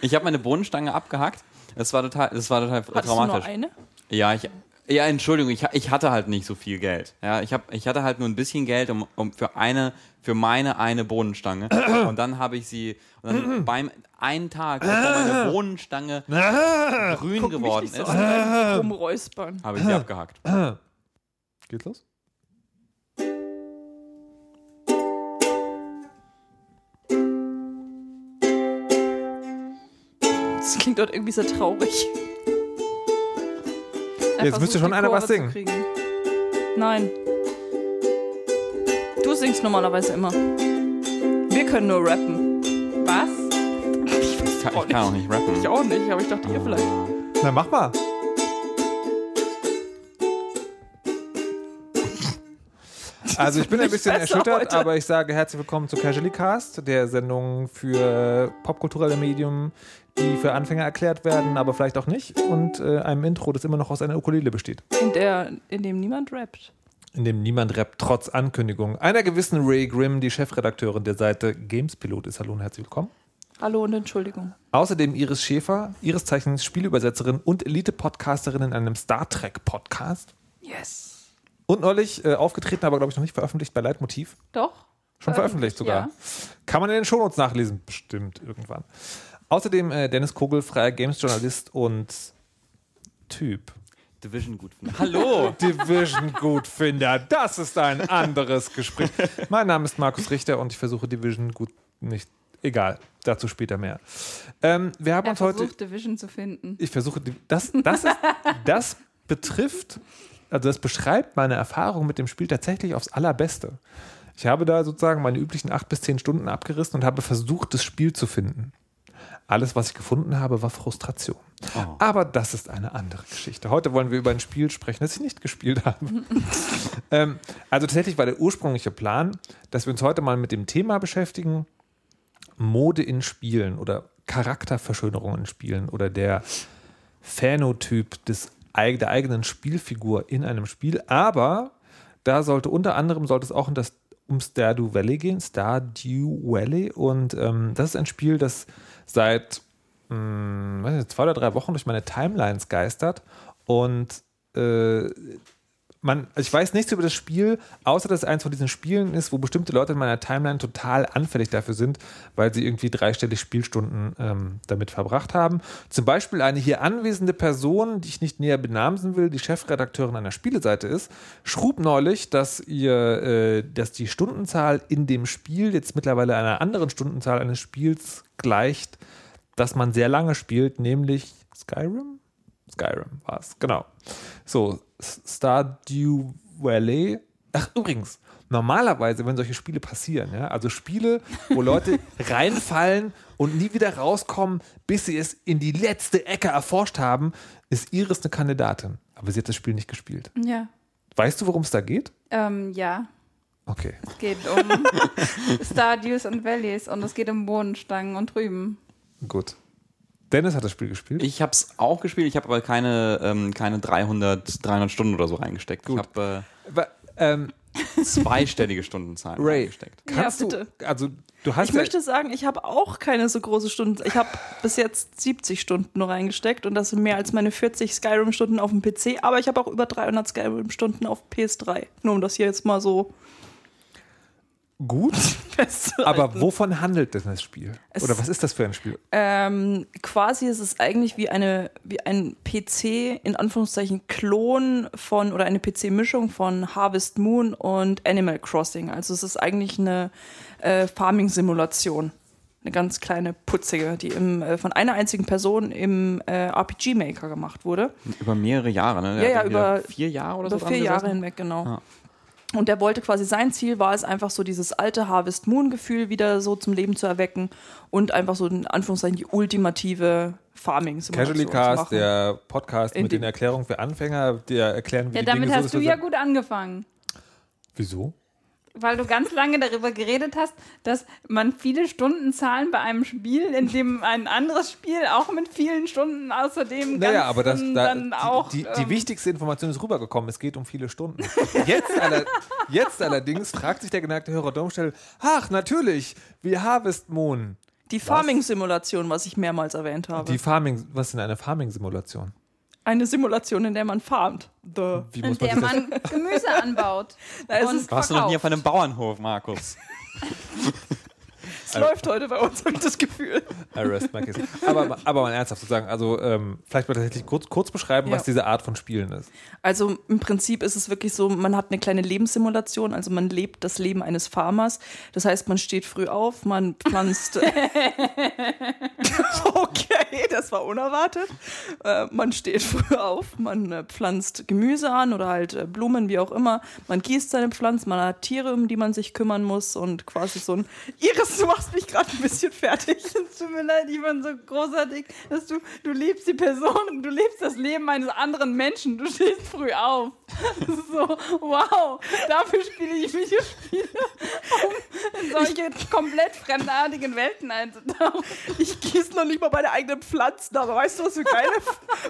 Ich habe meine Bohnenstange abgehackt. Das war total, das war total Hattest traumatisch. du nur eine? Ja, ich, ja, Entschuldigung, ich, ich hatte halt nicht so viel Geld. Ja, ich, hab, ich hatte halt nur ein bisschen Geld um, um für eine, für meine eine Bohnenstange. Und dann habe ich sie, und dann beim einen Tag, bevor meine Bohnenstange grün Guck mich geworden nicht so ist, rumräuspern. habe ich sie abgehackt. Geht's los? Das klingt dort irgendwie sehr traurig. Jetzt müsste schon einer was singen. Nein. Du singst normalerweise immer. Wir können nur rappen. Was? Ich kann, ich kann auch nicht rappen. Ich auch nicht, aber ich dachte ihr vielleicht. Na, mach mal. Also ich bin ein bisschen erschüttert, heute. aber ich sage herzlich willkommen zu Casually Cast, der Sendung für popkulturelle Medium, die für Anfänger erklärt werden, aber vielleicht auch nicht. Und äh, einem Intro, das immer noch aus einer Ukulele besteht. In, der, in dem niemand rappt. In dem niemand rappt, trotz Ankündigung. Einer gewissen Ray Grimm, die Chefredakteurin der Seite Gamespilot ist. Hallo und herzlich willkommen. Hallo und Entschuldigung. Außerdem Iris Schäfer, ihres Zeichens Spielübersetzerin und Elite-Podcasterin in einem Star Trek-Podcast. Yes. Und neulich äh, aufgetreten, aber glaube ich noch nicht veröffentlicht bei Leitmotiv. Doch? Schon veröffentlicht sogar. Ja. Kann man in den Shownotes nachlesen, bestimmt irgendwann. Außerdem äh, Dennis Kogel, freier Games-Journalist und Typ. Division gut finden. Hallo! Division-Gutfinder, das ist ein anderes Gespräch. Mein Name ist Markus Richter und ich versuche Division gut nicht. Egal, dazu später mehr. Ähm, wir haben Er uns heute. versucht, Division zu finden. Ich versuche, das, das, ist, das betrifft, also das beschreibt meine Erfahrung mit dem Spiel tatsächlich aufs Allerbeste. Ich habe da sozusagen meine üblichen acht bis zehn Stunden abgerissen und habe versucht, das Spiel zu finden. Alles, was ich gefunden habe, war Frustration. Oh. Aber das ist eine andere Geschichte. Heute wollen wir über ein Spiel sprechen, das ich nicht gespielt habe. ähm, also tatsächlich war der ursprüngliche Plan, dass wir uns heute mal mit dem Thema beschäftigen, Mode in Spielen oder Charakterverschönerung in Spielen oder der Phänotyp des, der eigenen Spielfigur in einem Spiel. Aber da sollte unter anderem sollte es auch um, das, um Stardew Valley gehen, Stardew Valley. Und ähm, das ist ein Spiel, das seit mh, weiß nicht, zwei oder drei Wochen durch meine Timelines geistert. Und äh, man, also ich weiß nichts über das Spiel, außer dass es eins von diesen Spielen ist, wo bestimmte Leute in meiner Timeline total anfällig dafür sind, weil sie irgendwie dreistellig Spielstunden ähm, damit verbracht haben. Zum Beispiel eine hier anwesende Person, die ich nicht näher benamsen will, die Chefredakteurin einer Spieleseite ist, schrub neulich, dass ihr, äh, dass die Stundenzahl in dem Spiel jetzt mittlerweile einer anderen Stundenzahl eines Spiels gleicht, das man sehr lange spielt, nämlich Skyrim? Skyrim war es, genau. So, Stardew Valley. Ach, übrigens, normalerweise, wenn solche Spiele passieren, ja, also Spiele, wo Leute reinfallen und nie wieder rauskommen, bis sie es in die letzte Ecke erforscht haben, ist Iris eine Kandidatin. Aber sie hat das Spiel nicht gespielt. Ja. Weißt du, worum es da geht? Ähm, ja. Okay. Es geht um Stardews und Valleys und es geht um Bohnenstangen und Rüben. Gut. Dennis hat das Spiel gespielt. Ich habe es auch gespielt, ich habe aber keine, ähm, keine 300, 300 Stunden oder so reingesteckt. Gut. Ich habe Aber, ähm, äh, zweistellige Stundenzahlen Ray, reingesteckt. kannst Ja, du, bitte. also du hast Ich ja, möchte sagen, ich habe auch keine so große Stunden. Ich habe bis jetzt 70 Stunden nur reingesteckt und das sind mehr als meine 40 Skyrim-Stunden auf dem PC, aber ich habe auch über 300 Skyrim-Stunden auf PS3. Nur um das hier jetzt mal so gut, aber wovon handelt denn das Spiel? Es- Oder was ist das für ein Spiel? Ähm, quasi ist es eigentlich wie eine wie ein PC in Anführungszeichen Klon von oder eine PC-Mischung von Harvest Moon und Animal Crossing. Also es ist eigentlich eine äh, Farming-Simulation. Eine ganz kleine putzige, die im, äh, von einer einzigen Person im äh, RPG Maker gemacht wurde. Über mehrere Jahre, ne? Ja, Der ja, wieder über- vier Jahre oder Über so vier dran Jahre hinweg, genau. Ja. Und der wollte quasi, sein Ziel war es einfach so dieses alte Harvest Moon-Gefühl wieder so zum Leben zu erwecken und einfach so in Anführungszeichen die ultimative Farming-Simulation Casually zu Cast, der Podcast In mit den Erklärungen für Anfänger, der erklären, wie Ja, die damit Dinge so hast ist, du ja er- gut angefangen. Wieso? Weil du ganz lange darüber geredet hast, dass man viele Stunden zahlen bei einem Spiel, in dem ein anderes Spiel auch mit vielen Stunden außerdem Naja, aber das, da, dann auch. die, die, die ähm, wichtigste Information ist rübergekommen. Es geht um viele Stunden. Jetzt, aller, jetzt allerdings fragt sich der geneigte Hörer Domstell, ach, natürlich, wie Harvest Moon. Die Farming-Simulation, was ich mehrmals erwähnt habe. Die Farming, was ist denn eine Farming-Simulation? Eine Simulation, in der man farmt. The. Wie In muss man der man Gemüse anbaut. Na, es und ist- Warst du noch nie auf verkauft. einem Bauernhof, Markus? Es läuft heute bei uns, habe ich das Gefühl. Arrest my case. aber, aber mal ernsthaft zu sagen, also ähm, vielleicht mal tatsächlich kurz, kurz beschreiben, Ja. was diese Art von Spielen ist. Also im Prinzip ist es wirklich so, man hat eine kleine Lebenssimulation, also man lebt das Leben eines Farmers. Das heißt, man steht früh auf, man pflanzt. okay, das war unerwartet. Äh, man steht früh auf, man äh, pflanzt Gemüse an oder halt äh, Blumen, wie auch immer. Man gießt seine Pflanzen, man hat Tiere, um die man sich kümmern muss und quasi so ein. Iris, du machst mich gerade ein bisschen fertig. Es tut mir leid, ich fand so großartig, dass du, du liebst die Person, du lebst das Leben eines anderen Menschen, du stehst früh auf. Das ist so, wow, dafür spiele ich Videospiele, um in solche komplett fremdartigen Welten einzutauchen. Ich gieße noch nicht mal meine eigenen Pflanzen, aber weißt du, was für geile,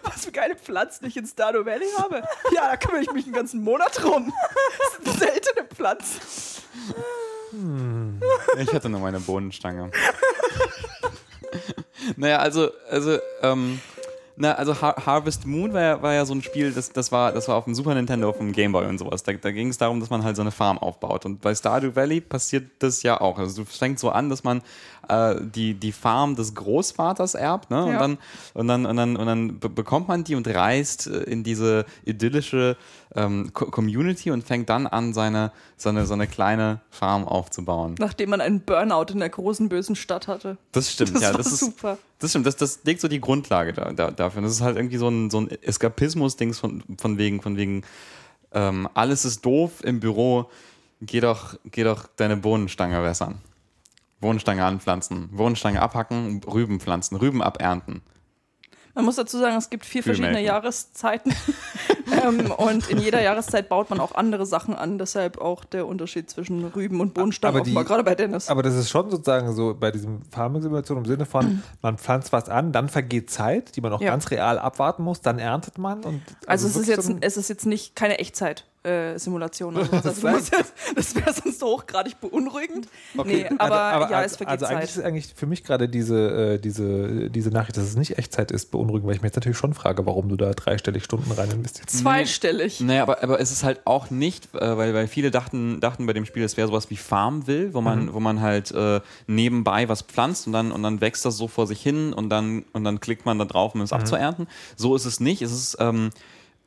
was für geile Pflanzen ich in Stardew Valley habe? Ja, da kümmere ich mich einen ganzen Monat drum. Das sind seltene Pflanzen. Ich hatte nur meine Bohnenstange. naja, also, also, ähm, na, also Har Harvest Moon war ja, war ja so ein Spiel, das, das, war, das war auf dem Super Nintendo, auf dem Game Boy und sowas. Da, da ging es darum, dass man halt so eine Farm aufbaut. Und bei Stardew Valley passiert das ja auch. Also es fängt so an, dass man äh, die, die Farm des Großvaters erbt, ne? Und Ja. dann, und dann, und dann, und dann be bekommt man die und reist äh, in diese idyllische ähm, Co Community und fängt dann an, seine, seine, so eine kleine Farm aufzubauen. Nachdem man einen Burnout in der großen bösen Stadt hatte. Das stimmt, Das ja. war Das ist, super. Das stimmt, das, das legt so die Grundlage da, da, dafür. Das ist halt irgendwie so ein, so ein Eskapismus-Dings von, von wegen, von wegen, ähm, alles ist doof im Büro, geh doch, geh doch deine Bohnenstange wässern. Bohnenstange anpflanzen, Bohnenstange abhacken, Rüben pflanzen, Rüben abernten. Man muss dazu sagen, es gibt vier verschiedene. Jahreszeiten. ähm, und in jeder Jahreszeit baut man auch andere Sachen an. Deshalb auch der Unterschied zwischen Rüben und Bohnenstangen, Aber die- gerade bei Dennis. Aber das ist schon sozusagen so bei diesem Farming-Simulation im Sinne von, man pflanzt was an, dann vergeht Zeit, die man auch Ja. ganz real abwarten muss, dann erntet man. Und Also, es, ist jetzt, so ein- es ist jetzt nicht keine Echtzeit-Simulation. oder sowas. Das also, musst das wäre sonst so hochgradig beunruhigend. Nee, aber, ja, es vergeht also eigentlich Zeit. ist eigentlich für mich gerade diese, äh, diese, diese Nachricht, dass es nicht Echtzeit ist, beunruhigend, weil ich mir jetzt natürlich schon frage, warum du da dreistellig Stunden rein investierst. Zweistellig. Naja, aber, aber es ist halt auch nicht, äh, weil, weil viele dachten, dachten bei dem Spiel, es wäre sowas wie Farmville, wo man, wo man halt äh, nebenbei was pflanzt und dann, und dann wächst das so vor sich hin und dann, und dann klickt man da drauf, um es abzuernten. So ist es nicht. Es ist, ähm,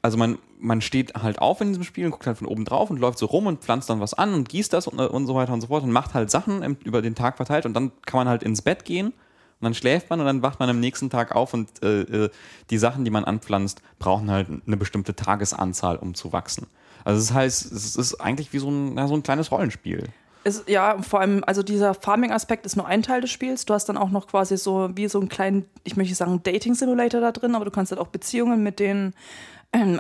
also man, man steht halt auf in diesem Spiel und guckt halt von oben drauf und läuft so rum und pflanzt dann was an und gießt das und, und so weiter und so fort und macht halt Sachen im, über den Tag verteilt und dann kann man halt ins Bett gehen und dann schläft man und dann wacht man am nächsten Tag auf und äh, äh, die Sachen, die man anpflanzt, brauchen halt eine bestimmte Tagesanzahl, um zu wachsen. Also das heißt, es ist eigentlich wie so ein, ja, so ein kleines Rollenspiel. Es, ja, vor allem, also dieser Farming-Aspekt ist nur ein Teil des Spiels. Du hast dann auch noch quasi so wie so einen kleinen, ich möchte sagen Dating-Simulator da drin, aber du kannst halt auch Beziehungen mit den,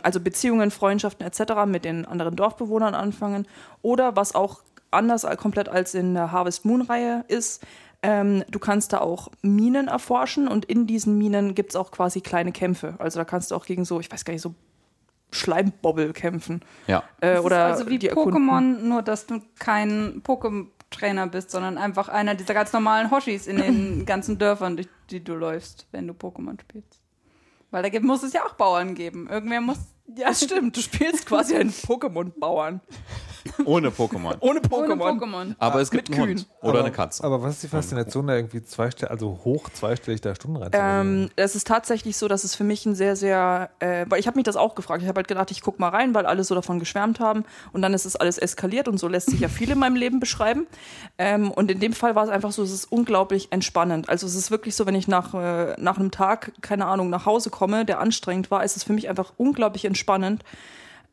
also Beziehungen, Freundschaften etc. mit den anderen Dorfbewohnern anfangen. Oder was auch anders komplett als in der Harvest Moon-Reihe ist, ähm, du kannst da auch Minen erforschen und in diesen Minen gibt es auch quasi kleine Kämpfe. Also da kannst du auch gegen so, ich weiß gar nicht, so Schleimbobbel kämpfen. Ja. Äh, oder ist also wie die erkunden. Pokémon, nur dass du kein Pokémon-Trainer bist, sondern einfach einer dieser ganz normalen Hoshis in den ganzen Dörfern, durch die du läufst, wenn du Pokémon spielst. Weil da muss es ja auch Bauern geben. Irgendwer muss. Ja, stimmt, du spielst quasi einen Pokémon-Bauern. Ohne Pokémon. Ohne Ohne Pokémon. Pokémon. Aber es gibt Mit einen Kühen. Hund oder aber, eine Katze. Aber was ist die Faszination, da irgendwie zweistellig, also hoch zweistellig da Stunden rein? Ähm, es ist tatsächlich so, dass es für mich ein sehr, sehr, äh, weil ich habe mich das auch gefragt. Ich habe halt gedacht, ich guck mal rein, weil alle so davon geschwärmt haben. Und dann ist es alles eskaliert und so lässt sich ja viel in meinem Leben beschreiben. Ähm, und in dem Fall war es einfach so, es ist unglaublich entspannend. Also es ist wirklich so, wenn ich nach, äh, nach einem Tag, keine Ahnung, nach Hause komme, der anstrengend war, ist es für mich einfach unglaublich entspannend.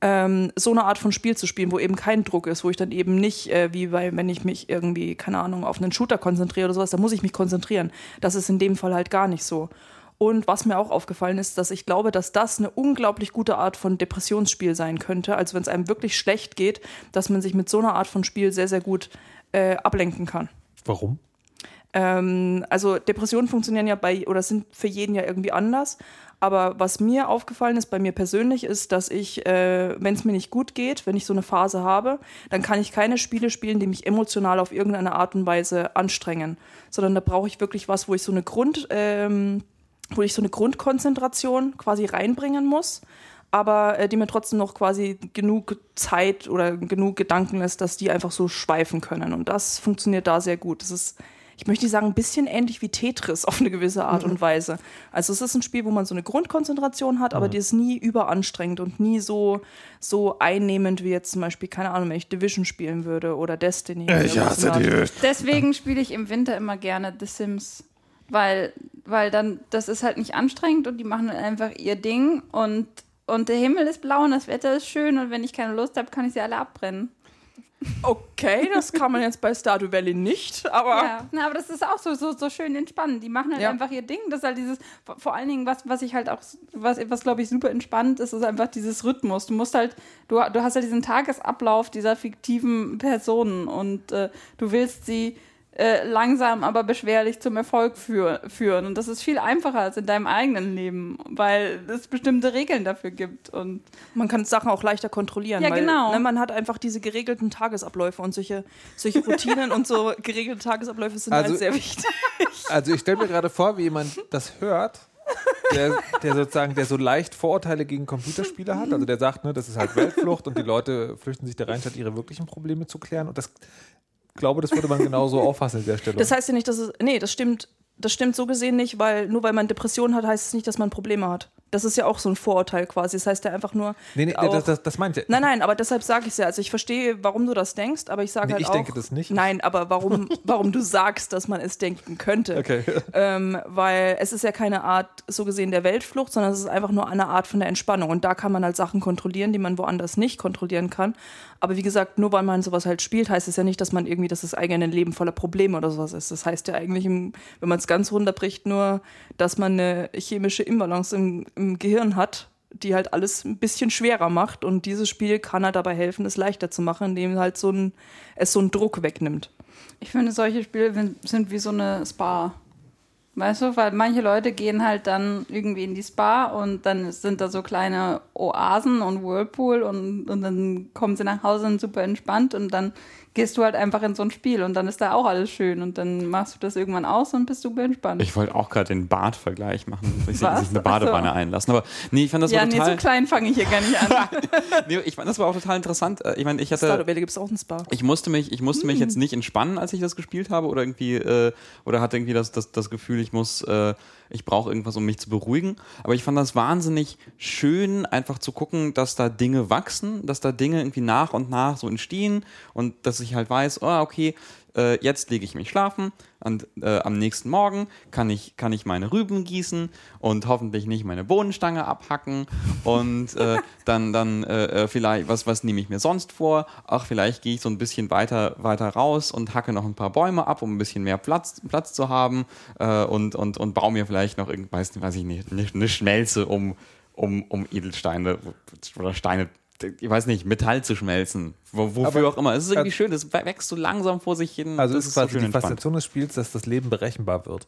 Ähm, so eine Art von Spiel zu spielen, wo eben kein Druck ist, wo ich dann eben nicht, äh, wie bei, wenn ich mich irgendwie, keine Ahnung, auf einen Shooter konzentriere oder sowas, da muss ich mich konzentrieren. Das ist in dem Fall halt gar nicht so. Und was mir auch aufgefallen ist, dass ich glaube, dass das eine unglaublich gute Art von Depressionsspiel sein könnte. Also wenn es einem wirklich schlecht geht, dass man sich mit so einer Art von Spiel sehr, sehr gut äh, ablenken kann. Warum? Ähm, also Depressionen funktionieren ja bei oder sind für jeden ja irgendwie anders. Aber was mir aufgefallen ist, bei mir persönlich, ist, dass ich, äh, wenn es mir nicht gut geht, wenn ich so eine Phase habe, dann kann ich keine Spiele spielen, die mich emotional auf irgendeine Art und Weise anstrengen. Sondern da brauche ich wirklich was, wo ich so eine Grund, ähm, wo ich so eine Grundkonzentration quasi reinbringen muss, aber äh, die mir trotzdem noch quasi genug Zeit oder genug Gedanken lässt, dass die einfach so schweifen können. Und das funktioniert da sehr gut. Das ist ich möchte nicht sagen, ein bisschen ähnlich wie Tetris auf eine gewisse Art und Weise. Also es ist ein Spiel, wo man so eine Grundkonzentration hat, aber die ist nie überanstrengend und nie so, so einnehmend wie jetzt zum Beispiel, keine Ahnung, wenn ich Division spielen würde oder Destiny. oder Ich was hasse der Art. die. Deswegen spiele ich im Winter immer gerne The Sims. Weil, weil dann, das ist halt nicht anstrengend und die machen dann einfach ihr Ding und, und der Himmel ist blau und das Wetter ist schön und wenn ich keine Lust habe, kann ich sie alle abbrennen. Okay, das kann man jetzt bei Stardew Valley nicht, aber Ja, na, aber das ist auch so, so, so schön entspannend. Die machen halt Ja. einfach ihr Ding. Das ist halt dieses, vor- allen Dingen, was, was ich halt auch, was, was glaube ich super entspannt ist, ist einfach dieses Rhythmus. Du musst halt, du, du hast ja diesen Tagesablauf dieser fiktiven Personen und äh, du willst sie äh, langsam, aber beschwerlich zum Erfolg führ, führen. Und das ist viel einfacher als in deinem eigenen Leben, weil es bestimmte Regeln dafür gibt. Und man kann Sachen auch leichter kontrollieren. Ja, weil, genau. Ne, man hat einfach diese geregelten Tagesabläufe und solche, solche Routinen und so geregelte Tagesabläufe sind Also- halt sehr wichtig. Also ich stelle mir gerade vor, wie jemand das hört, der, der sozusagen, der so leicht Vorurteile gegen Computerspiele hat. Also der sagt, ne, das ist halt Weltflucht und die Leute flüchten sich da rein, statt ihre wirklichen Probleme zu klären. Und das glaube, das würde man genauso auffassen in der Stelle. Das heißt ja nicht, dass es. Nee, das stimmt. Das stimmt so gesehen nicht, weil nur weil man Depressionen hat, heißt es nicht, dass man Probleme hat. Das ist ja auch so ein Vorurteil quasi. Das heißt ja einfach nur. nee, nee, auch- das, das, das meint ja. Nein, nein, aber deshalb sage ich es ja. Also ich verstehe, warum du das denkst, aber ich sage Nee, halt ich auch. denke das nicht. Nein, aber warum, warum du sagst, dass man es denken könnte. Okay. Ähm, weil es ist ja keine Art, so gesehen, der Weltflucht, sondern es ist einfach nur eine Art von der Entspannung. Und da kann man halt Sachen kontrollieren, die man woanders nicht kontrollieren kann. Aber wie gesagt, nur weil man sowas halt spielt, heißt es ja nicht, dass man irgendwie, dass das eigene Leben voller Probleme oder sowas ist. Das heißt ja eigentlich, wenn man es ganz runterbricht, nur, dass man eine chemische Imbalance im, im Gehirn hat, die halt alles ein bisschen schwerer macht. Und dieses Spiel kann halt dabei helfen, es leichter zu machen, indem halt so ein, es so einen Druck wegnimmt. Ich finde, solche Spiele sind wie so eine Spa. Weißt du, weil manche Leute gehen halt dann irgendwie in die Spa und dann sind da so kleine Oasen und Whirlpool und, und dann kommen sie nach Hause und super entspannt und dann gehst du halt einfach in so ein Spiel und dann ist da auch alles schön und dann machst du das irgendwann aus und bist super entspannt. Ich wollte auch gerade den Badvergleich machen, sich sich eine Ach so. Badewanne einlassen. Aber nee, ich fand das ja, war nee, total. so klein fange ich hier gar nicht an. nee, ich fand das war auch total interessant. Äh, Ich meine, ich Stardew hatte. Valley gibt es auch ein Spa. Ich musste mich, ich musste mich jetzt nicht entspannen, als ich das gespielt habe, oder irgendwie, äh, oder hatte irgendwie das, das, das Gefühl, ich muss, äh, ich brauche irgendwas, um mich zu beruhigen. Aber ich fand das wahnsinnig schön, einfach zu gucken, dass da Dinge wachsen, dass da Dinge irgendwie nach und nach so entstehen und dass ich halt weiß, oh, okay, äh, jetzt lege ich mich schlafen und äh, am nächsten Morgen kann ich, kann ich meine Rüben gießen und hoffentlich nicht meine Bohnenstange abhacken und äh, dann, dann äh, äh, vielleicht, was, was nehme ich mir sonst vor? Ach, vielleicht gehe ich so ein bisschen weiter, weiter raus und hacke noch ein paar Bäume ab, um ein bisschen mehr Platz, Platz zu haben äh, und, und, und baue mir vielleicht noch irgendwas, weiß ich nicht, eine, eine Schmelze, um, um, um Edelsteine oder Steine ich weiß nicht, Metall zu schmelzen, wo, wofür Aber- auch immer. Es ist irgendwie also- schön, es wächst so langsam vor sich hin. Also das es ist quasi so die. Faszination des Spiels, dass das Leben berechenbar wird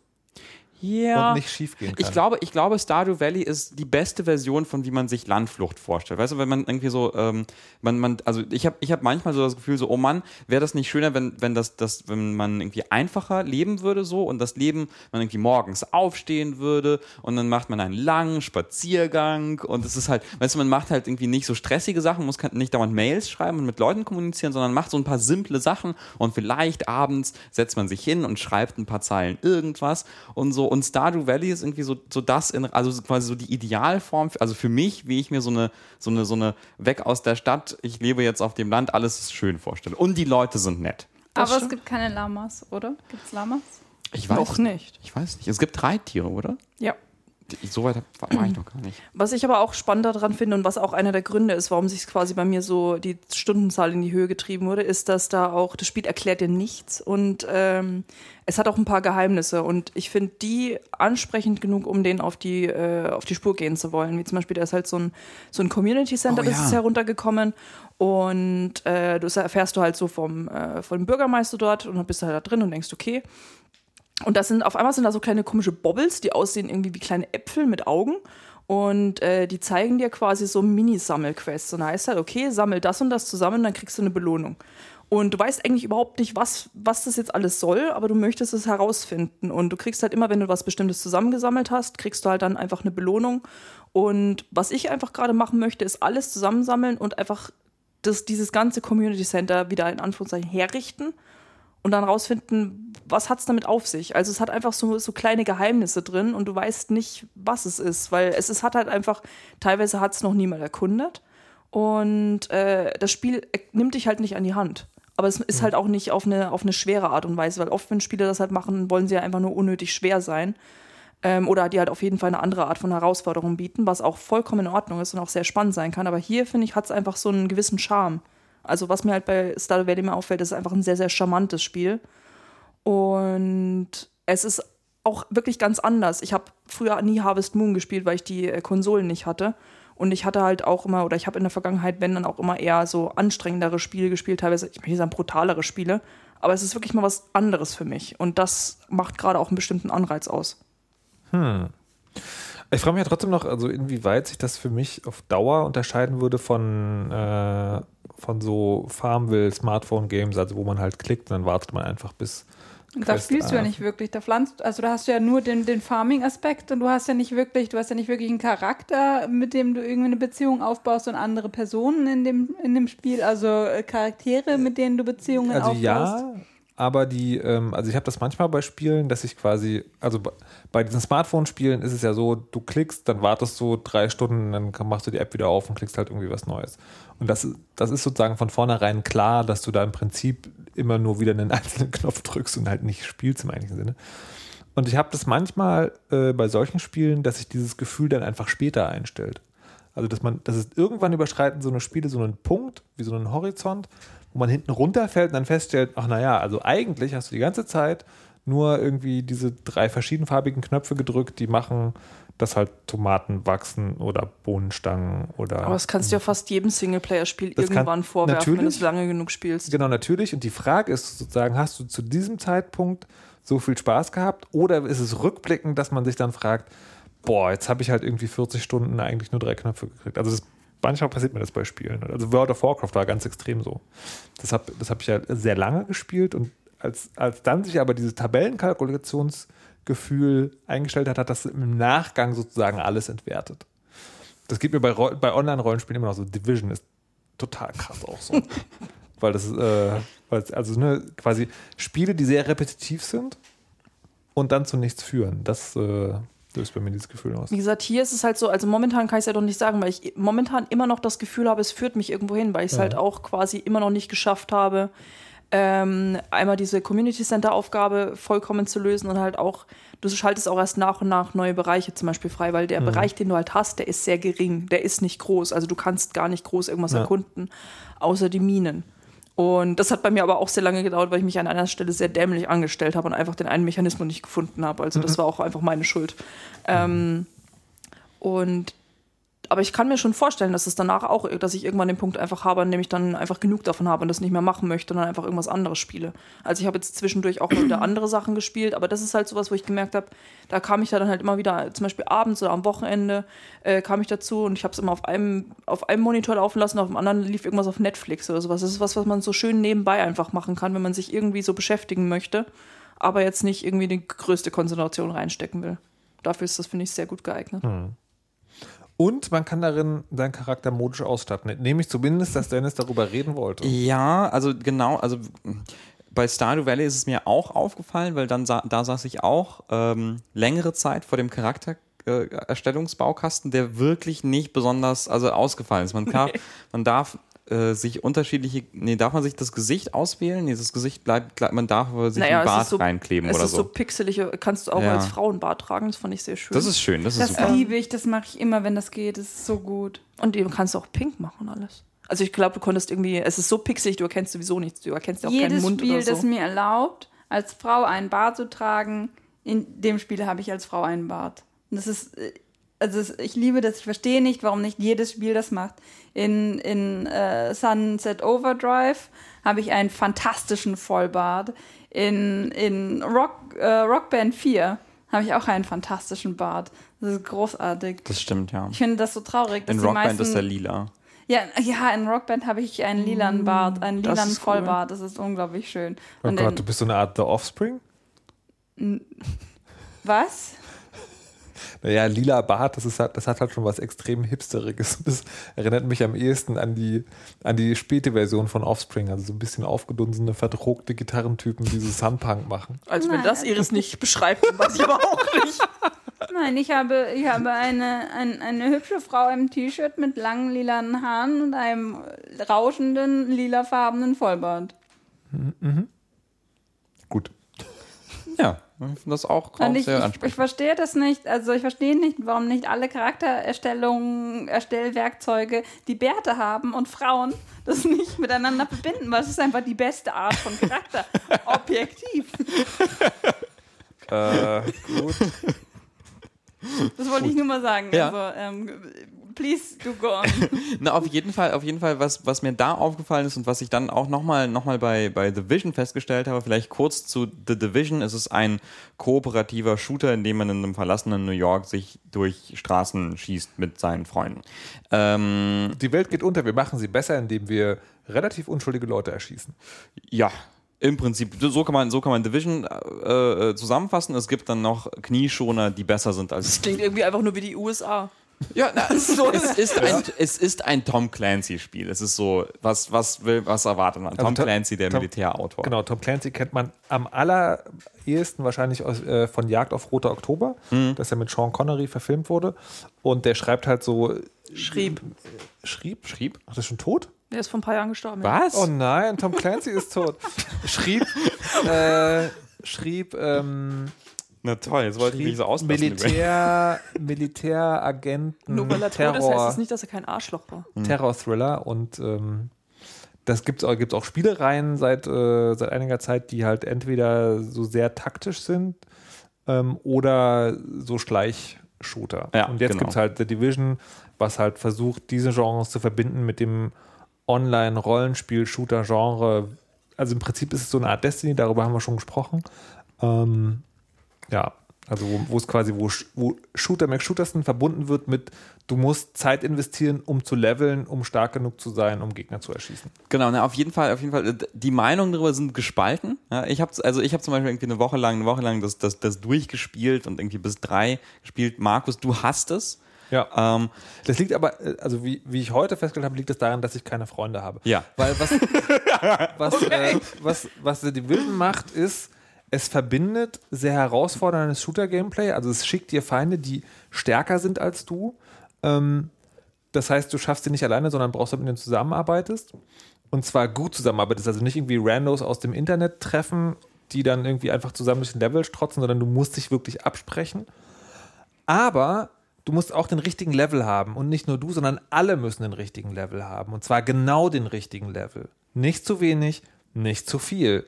Ja. und nicht schief gehen kann. Ich glaube, ich glaube, Stardew Valley ist die beste Version von wie man sich Landflucht vorstellt. Weißt du, wenn man irgendwie so, ähm, man, man, also ich habe ich hab manchmal so das Gefühl, so, oh Mann, wäre das nicht schöner, wenn, wenn das, das, wenn man irgendwie einfacher leben würde so und das Leben, man irgendwie morgens aufstehen würde und dann macht man einen langen Spaziergang und es ist halt, weißt du, man macht halt irgendwie nicht so stressige Sachen, muss nicht dauernd Mails schreiben und mit Leuten kommunizieren, sondern macht so ein paar simple Sachen und vielleicht abends setzt man sich hin und schreibt ein paar Zeilen irgendwas und so. Und Stardew Valley ist irgendwie so, so das, in, also so quasi so die Idealform, also für mich, wie ich mir so eine, so eine, so eine weg aus der Stadt, ich lebe jetzt auf dem Land, alles ist schön vorstelle. Und die Leute sind nett. Das Aber es stimmt. gibt keine Lamas, oder? Gibt es Lamas? Ich Noch nicht. Ich weiß nicht. Es gibt drei Tiere, oder? Ja. So weit war ich noch gar nicht. Was ich aber auch spannend daran finde und was auch einer der Gründe ist, warum sich quasi bei mir so die Stundenzahl in die Höhe getrieben wurde, ist, dass da auch, das Spiel erklärt dir nichts und ähm, es hat auch ein paar Geheimnisse und ich finde die ansprechend genug, um denen auf die, äh, auf die Spur gehen zu wollen. Wie zum Beispiel, da ist halt so ein, so ein Community Center, Oh, das ja. ist heruntergekommen und äh, das erfährst du halt so vom, äh, vom Bürgermeister dort und dann bist du halt da drin und denkst, okay, Und das sind auf einmal sind da so kleine komische Bobbles, die aussehen irgendwie wie kleine Äpfel mit Augen. Und äh, die zeigen dir quasi so Mini-Sammelquests. Und da heißt halt, okay, sammel das und das zusammen, dann kriegst du eine Belohnung. Und du weißt eigentlich überhaupt nicht, was, was das jetzt alles soll, aber du möchtest es herausfinden. Und du kriegst halt immer, wenn du was Bestimmtes zusammengesammelt hast, kriegst du halt dann einfach eine Belohnung. Und was ich einfach gerade machen möchte, ist alles zusammensammeln und einfach das, dieses ganze Community Center wieder in Anführungszeichen herrichten und dann rausfinden, was hat es damit auf sich. Also es hat einfach so, so kleine Geheimnisse drin und du weißt nicht, was es ist, weil es, es hat halt einfach, teilweise hat es noch niemand erkundet und äh, das Spiel nimmt dich halt nicht an die Hand. Aber es ist halt auch nicht auf eine, auf eine schwere Art und Weise, weil oft, wenn Spiele das halt machen, wollen sie ja einfach nur unnötig schwer sein. Ähm, oder die halt auf jeden Fall eine andere Art von Herausforderung bieten, was auch vollkommen in Ordnung ist und auch sehr spannend sein kann. Aber hier, finde ich, hat es einfach so einen gewissen Charme. Also, was mir halt bei Stardew Valley immer auffällt, ist einfach ein sehr, sehr charmantes Spiel. Und es ist auch wirklich ganz anders. Ich habe früher nie Harvest Moon gespielt, weil ich die äh, Konsolen nicht hatte. Und ich hatte halt auch immer, oder ich habe in der Vergangenheit, wenn dann auch immer eher so anstrengendere Spiele gespielt, teilweise, ich möchte sagen brutalere Spiele, aber es ist wirklich mal was anderes für mich. Und das macht gerade auch einen bestimmten Anreiz aus. Hm. Ich frage mich ja trotzdem noch, also inwieweit sich das für mich auf Dauer unterscheiden würde von, äh, von so Farmville, Smartphone-Games, also wo man halt klickt und dann wartet man einfach bis. Und da spielst du ja A- nicht wirklich. Da pflanzt, also da hast du ja nur den, den Farming-Aspekt und du hast ja nicht wirklich, du hast ja nicht wirklich einen Charakter, mit dem du irgendwie eine Beziehung aufbaust und andere Personen in dem, in dem Spiel, also äh, Charaktere, mit denen du Beziehungen Also aufbaust. ja, aber die, ähm, also ich habe das manchmal bei Spielen, dass ich quasi, also bei- diesen Smartphone-Spielen ist es ja so, du klickst, dann wartest du drei Stunden, dann machst du die App wieder auf und klickst halt irgendwie was Neues. Und das, das ist sozusagen von vornherein klar, dass du da im Prinzip immer nur wieder einen einzelnen Knopf drückst und halt nicht spielst im eigentlichen Sinne. Und ich habe das manchmal äh, bei solchen Spielen, dass sich dieses Gefühl dann einfach später einstellt. Also, dass man, dass es irgendwann überschreiten so eine Spiele so einen Punkt, wie so einen Horizont, wo man hinten runterfällt und dann feststellt, ach naja, also eigentlich hast du die ganze Zeit nur irgendwie diese drei verschiedenfarbigen Knöpfe gedrückt, die machen, dass halt Tomaten wachsen oder Bohnenstangen oder. Aber das kannst du ja fast jedem Singleplayer-Spiel Das kann- irgendwann vorwerfen, wenn du es lange genug spielst. Genau, natürlich. Und die Frage ist sozusagen, hast du zu diesem Zeitpunkt so viel Spaß gehabt oder ist es rückblickend, dass man sich dann fragt, boah, jetzt habe ich halt irgendwie 40 Stunden eigentlich nur drei Knöpfe gekriegt. Also das, manchmal passiert mir das bei Spielen. Also World of Warcraft war ganz extrem so. Das habe das hab ich ja sehr lange gespielt und als, als dann sich aber dieses Tabellenkalkulationsgefühl eingestellt hat, hat das im Nachgang sozusagen alles entwertet. Das geht mir bei, bei Online-Rollenspielen immer noch so. Division ist total krass auch so. weil das ist, äh, weil es- also ne, quasi Spiele, die sehr repetitiv sind und dann zu nichts führen. Das äh, löst bei mir dieses Gefühl aus. Wie gesagt, hier ist es halt so, also momentan kann ich es ja doch nicht sagen, weil ich momentan immer noch das Gefühl habe, es führt mich irgendwo hin, weil ich es Ja. halt auch quasi immer noch nicht geschafft habe, ähm, einmal diese Community Center Aufgabe vollkommen zu lösen und halt auch, du schaltest auch erst nach und nach neue Bereiche zum Beispiel frei, weil Mhm. der Bereich, den du halt hast, der ist sehr gering, der ist nicht groß, also du kannst gar nicht groß irgendwas Ja. erkunden, außer die Minen. Und das hat bei mir aber auch sehr lange gedauert, weil ich mich an einer Stelle sehr dämlich angestellt habe und einfach den einen Mechanismus nicht gefunden habe. Also das war auch einfach meine Schuld. Ähm, und aber ich kann mir schon vorstellen, dass es danach auch, dass ich irgendwann den Punkt einfach habe, an dem ich dann einfach genug davon habe und das nicht mehr machen möchte und dann einfach irgendwas anderes spiele. Also ich habe jetzt zwischendurch auch wieder andere Sachen gespielt, aber das ist halt sowas, wo ich gemerkt habe, da kam ich da dann halt immer wieder, zum Beispiel abends oder am Wochenende, äh, kam ich dazu und ich habe es immer auf einem, auf einem Monitor laufen lassen, auf dem anderen lief irgendwas auf Netflix oder sowas. Das ist was, was man so schön nebenbei einfach machen kann, wenn man sich irgendwie so beschäftigen möchte, aber jetzt nicht irgendwie die größte Konzentration reinstecken will. Dafür ist das, finde ich, sehr gut geeignet. Und man kann darin seinen Charakter modisch ausstatten. Nehme ich zumindest, dass Dennis darüber reden wollte. Ja, also genau, also bei Stardew Valley ist es mir auch aufgefallen, weil dann da saß ich auch ähm, längere Zeit vor dem Charaktererstellungsbaukasten, der wirklich nicht besonders also ausgefallen ist. Man, kann, man darf äh, sich unterschiedliche, nee, darf man sich das Gesicht auswählen? Nee, das Gesicht bleibt, bleibt man darf aber sich Naja, einen es Bart so- reinkleben Es oder ist so so. pixelig, kannst du auch Ja. als Frauenbart tragen, das fand ich sehr schön. Das ist schön, das ist Das liebe ich, das mache ich immer, wenn das geht. Das ist so gut. und du kannst auch pink machen und alles. Also ich glaube, du konntest irgendwie, es ist so pixelig, du erkennst sowieso nichts, du erkennst ja auch keinen Jedes Mund Spiel, oder so. das mir erlaubt, als Frau einen Bart zu tragen, in dem Spiel habe ich als Frau einen Bart. Und das ist, äh, also es, ich liebe das, ich verstehe nicht, warum nicht jedes Spiel das macht. In, in äh, Sunset Overdrive habe ich einen fantastischen Vollbart. In, in Rock, äh, Rockband 4 habe ich auch einen fantastischen Bart. Das ist großartig. Das stimmt, ja. Ich finde das so traurig, dass In Rockband ist der lila. ja, ja, in Rockband habe ich einen lilanen Bart, einen das lilanen ist cool. Vollbart. Das ist unglaublich schön. Oh Und Gott, in- du bist so eine Art The Offspring? was? Naja, lila Bart, das, ist, halt- das hat halt schon was extrem Hipsteriges. Das erinnert mich am ehesten an die, an die späte Version von Offspring, also so ein bisschen aufgedunsene, verdruckte Gitarrentypen, die so Sunpunk machen. Als wenn Nein, das Iris nicht beschreibt, weiß ich aber auch nicht. Nein, ich habe, ich habe eine, ein, eine hübsche Frau im T-Shirt mit langen lilanen Haaren und einem rauschenden lilafarbenen Vollbart. Gut. Ja, das auch, Und ich, sehr ich, ich verstehe das nicht, also ich verstehe nicht, warum nicht alle Charaktererstellungen, Erstellwerkzeuge die Bärte haben und Frauen das nicht miteinander verbinden, weil es ist einfach die beste Art von Charakter. Objektiv. Äh, gut. Das wollte ich nur mal sagen. Ja. Also, ähm, please do go on. Na, auf jeden Fall, auf jeden Fall, was, was mir da aufgefallen ist und was ich dann auch nochmal noch mal bei, bei The Division festgestellt habe, vielleicht kurz zu The Division, es ist ein kooperativer Shooter, in dem man in einem verlassenen New York sich durch Straßen schießt mit seinen Freunden. Ähm, Die Welt geht unter, wir machen sie besser, indem wir relativ unschuldige Leute erschießen. ja, im Prinzip, so kann man, so kann man Division äh, äh, zusammenfassen. Es gibt dann noch Knieschoner, die besser sind als Das klingt irgendwie einfach nur wie die USA. Ja, na, es, es, ist ein, es ist ein Tom Clancy-Spiel. Es ist so, was, was, will, was erwartet man? Tom Also Tom- Clancy, der Tom- Militärautor. Genau, Tom Clancy kennt man am allerersten wahrscheinlich aus, äh, von Jagd auf Roter Oktober, das ja mit Sean Connery verfilmt wurde. Und der schreibt halt so. Schrieb. Schrieb? Schrieb? Ach, das ist schon tot? Der ist vor ein paar Jahren gestorben. ja. Was? Oh nein, Tom Clancy ist tot. Schrieb, äh, schrieb, ähm, Na toll, jetzt wollte ich mich so auslassen. Militär, Militäragenten, Nur weil er tot ist, heißt Terror, das nicht, dass er kein Arschloch war. Terror-Thriller und ähm, das gibt es gibt's auch Spielereien seit, äh, seit einiger Zeit, die halt entweder so sehr taktisch sind ähm, oder so Schleichshooter. Ja, und jetzt genau. gibt es halt The Division, was halt versucht, diese Genres zu verbinden mit dem Online-Rollenspiel-Shooter-Genre. Also im Prinzip ist es so eine Art Destiny, darüber haben wir schon gesprochen. Ähm, ja, also wo, wo es quasi, wo, wo Shooter McShooterson verbunden wird mit, du musst Zeit investieren, um zu leveln, um stark genug zu sein, um Gegner zu erschießen. Genau, na, auf jeden Fall, auf jeden Fall. äh, Die Meinungen darüber sind gespalten. Ja, ich habe also ich habe zum Beispiel irgendwie eine Woche lang, eine Woche lang das, das, das durchgespielt und irgendwie bis drei gespielt. Markus, du hast es. Ja. Ähm, Das liegt aber, äh, also wie, wie ich heute festgestellt habe, liegt das daran, dass ich keine Freunde habe. Ja. Weil was, was, äh, was, was The Division macht, ist, es verbindet sehr herausforderndes Shooter-Gameplay. Also es schickt dir Feinde, die stärker sind als du. Ähm, das heißt, du schaffst sie nicht alleine, sondern brauchst, du mit denen zusammenarbeitest. Und zwar gut zusammenarbeitest. Also nicht irgendwie Randos aus dem Internet treffen, die dann irgendwie einfach zusammen durch den Level strotzen, sondern du musst dich wirklich absprechen. Aber du musst auch den richtigen Level haben. Und nicht nur du, sondern alle müssen den richtigen Level haben. Und zwar genau den richtigen Level. Nicht zu wenig, nicht zu viel.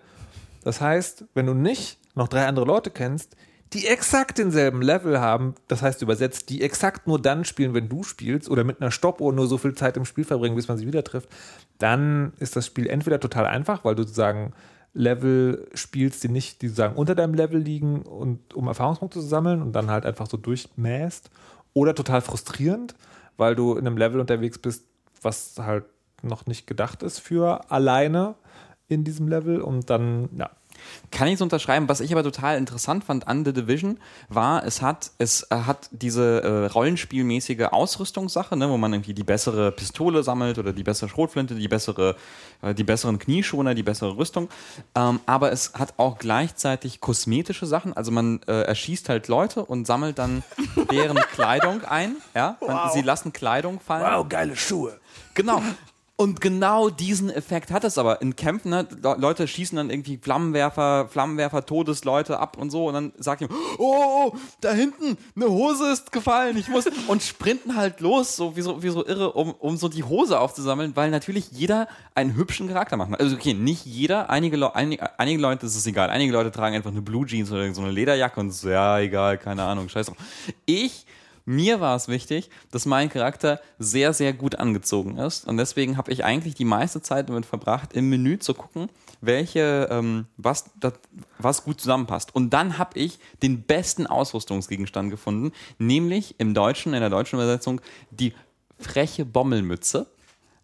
Das heißt, wenn du nicht noch drei andere Leute kennst, die exakt denselben Level haben, das heißt übersetzt, die exakt nur dann spielen, wenn du spielst, oder mit einer Stoppuhr nur so viel Zeit im Spiel verbringen, bis man sich wieder trifft, dann ist das Spiel entweder total einfach, weil du sozusagen Level spielst, die nicht, die sozusagen unter deinem Level liegen und um Erfahrungspunkte zu sammeln und dann halt einfach so durchmäst, oder total frustrierend, weil du in einem Level unterwegs bist, was halt noch nicht gedacht ist für alleine in diesem Level und dann, ja, Kann ich so unterschreiben. Was ich aber total interessant fand an The Division war, es hat, es äh, hat diese äh, rollenspielmäßige Ausrüstungssache, ne, wo man irgendwie die bessere Pistole sammelt oder die bessere Schrotflinte, die bessere, äh, die besseren Knieschoner, die bessere Rüstung. Ähm, aber es hat auch gleichzeitig kosmetische Sachen. Also man äh, erschießt halt Leute und sammelt dann deren Kleidung ein. Ja? Man, Sie lassen Kleidung fallen. geile Schuhe. Genau. Und genau diesen Effekt hat es aber in Kämpfen. Ne? Le- Leute schießen dann irgendwie Flammenwerfer, Flammenwerfer, Todesleute ab und so. Und dann sagt jemand, oh, oh, da hinten, eine Hose ist gefallen, ich muss. Und sprinten halt los, so wie so, wie so irre, um, um so die Hose aufzusammeln, weil natürlich jeder einen hübschen Charakter macht. Also okay, nicht jeder, einige, Le einige, einige Leute ist es egal. Einige Leute tragen einfach eine Blue Jeans oder so eine Lederjacke und so, ja, egal, keine Ahnung, scheiß drauf. Ich mir war es wichtig, dass mein Charakter sehr, sehr gut angezogen ist. Und deswegen habe ich eigentlich die meiste Zeit damit verbracht, im Menü zu gucken, welche, ähm, was, das, was gut zusammenpasst. Und dann habe ich den besten Ausrüstungsgegenstand gefunden, nämlich im Deutschen, in der deutschen Übersetzung, die freche Bommelmütze.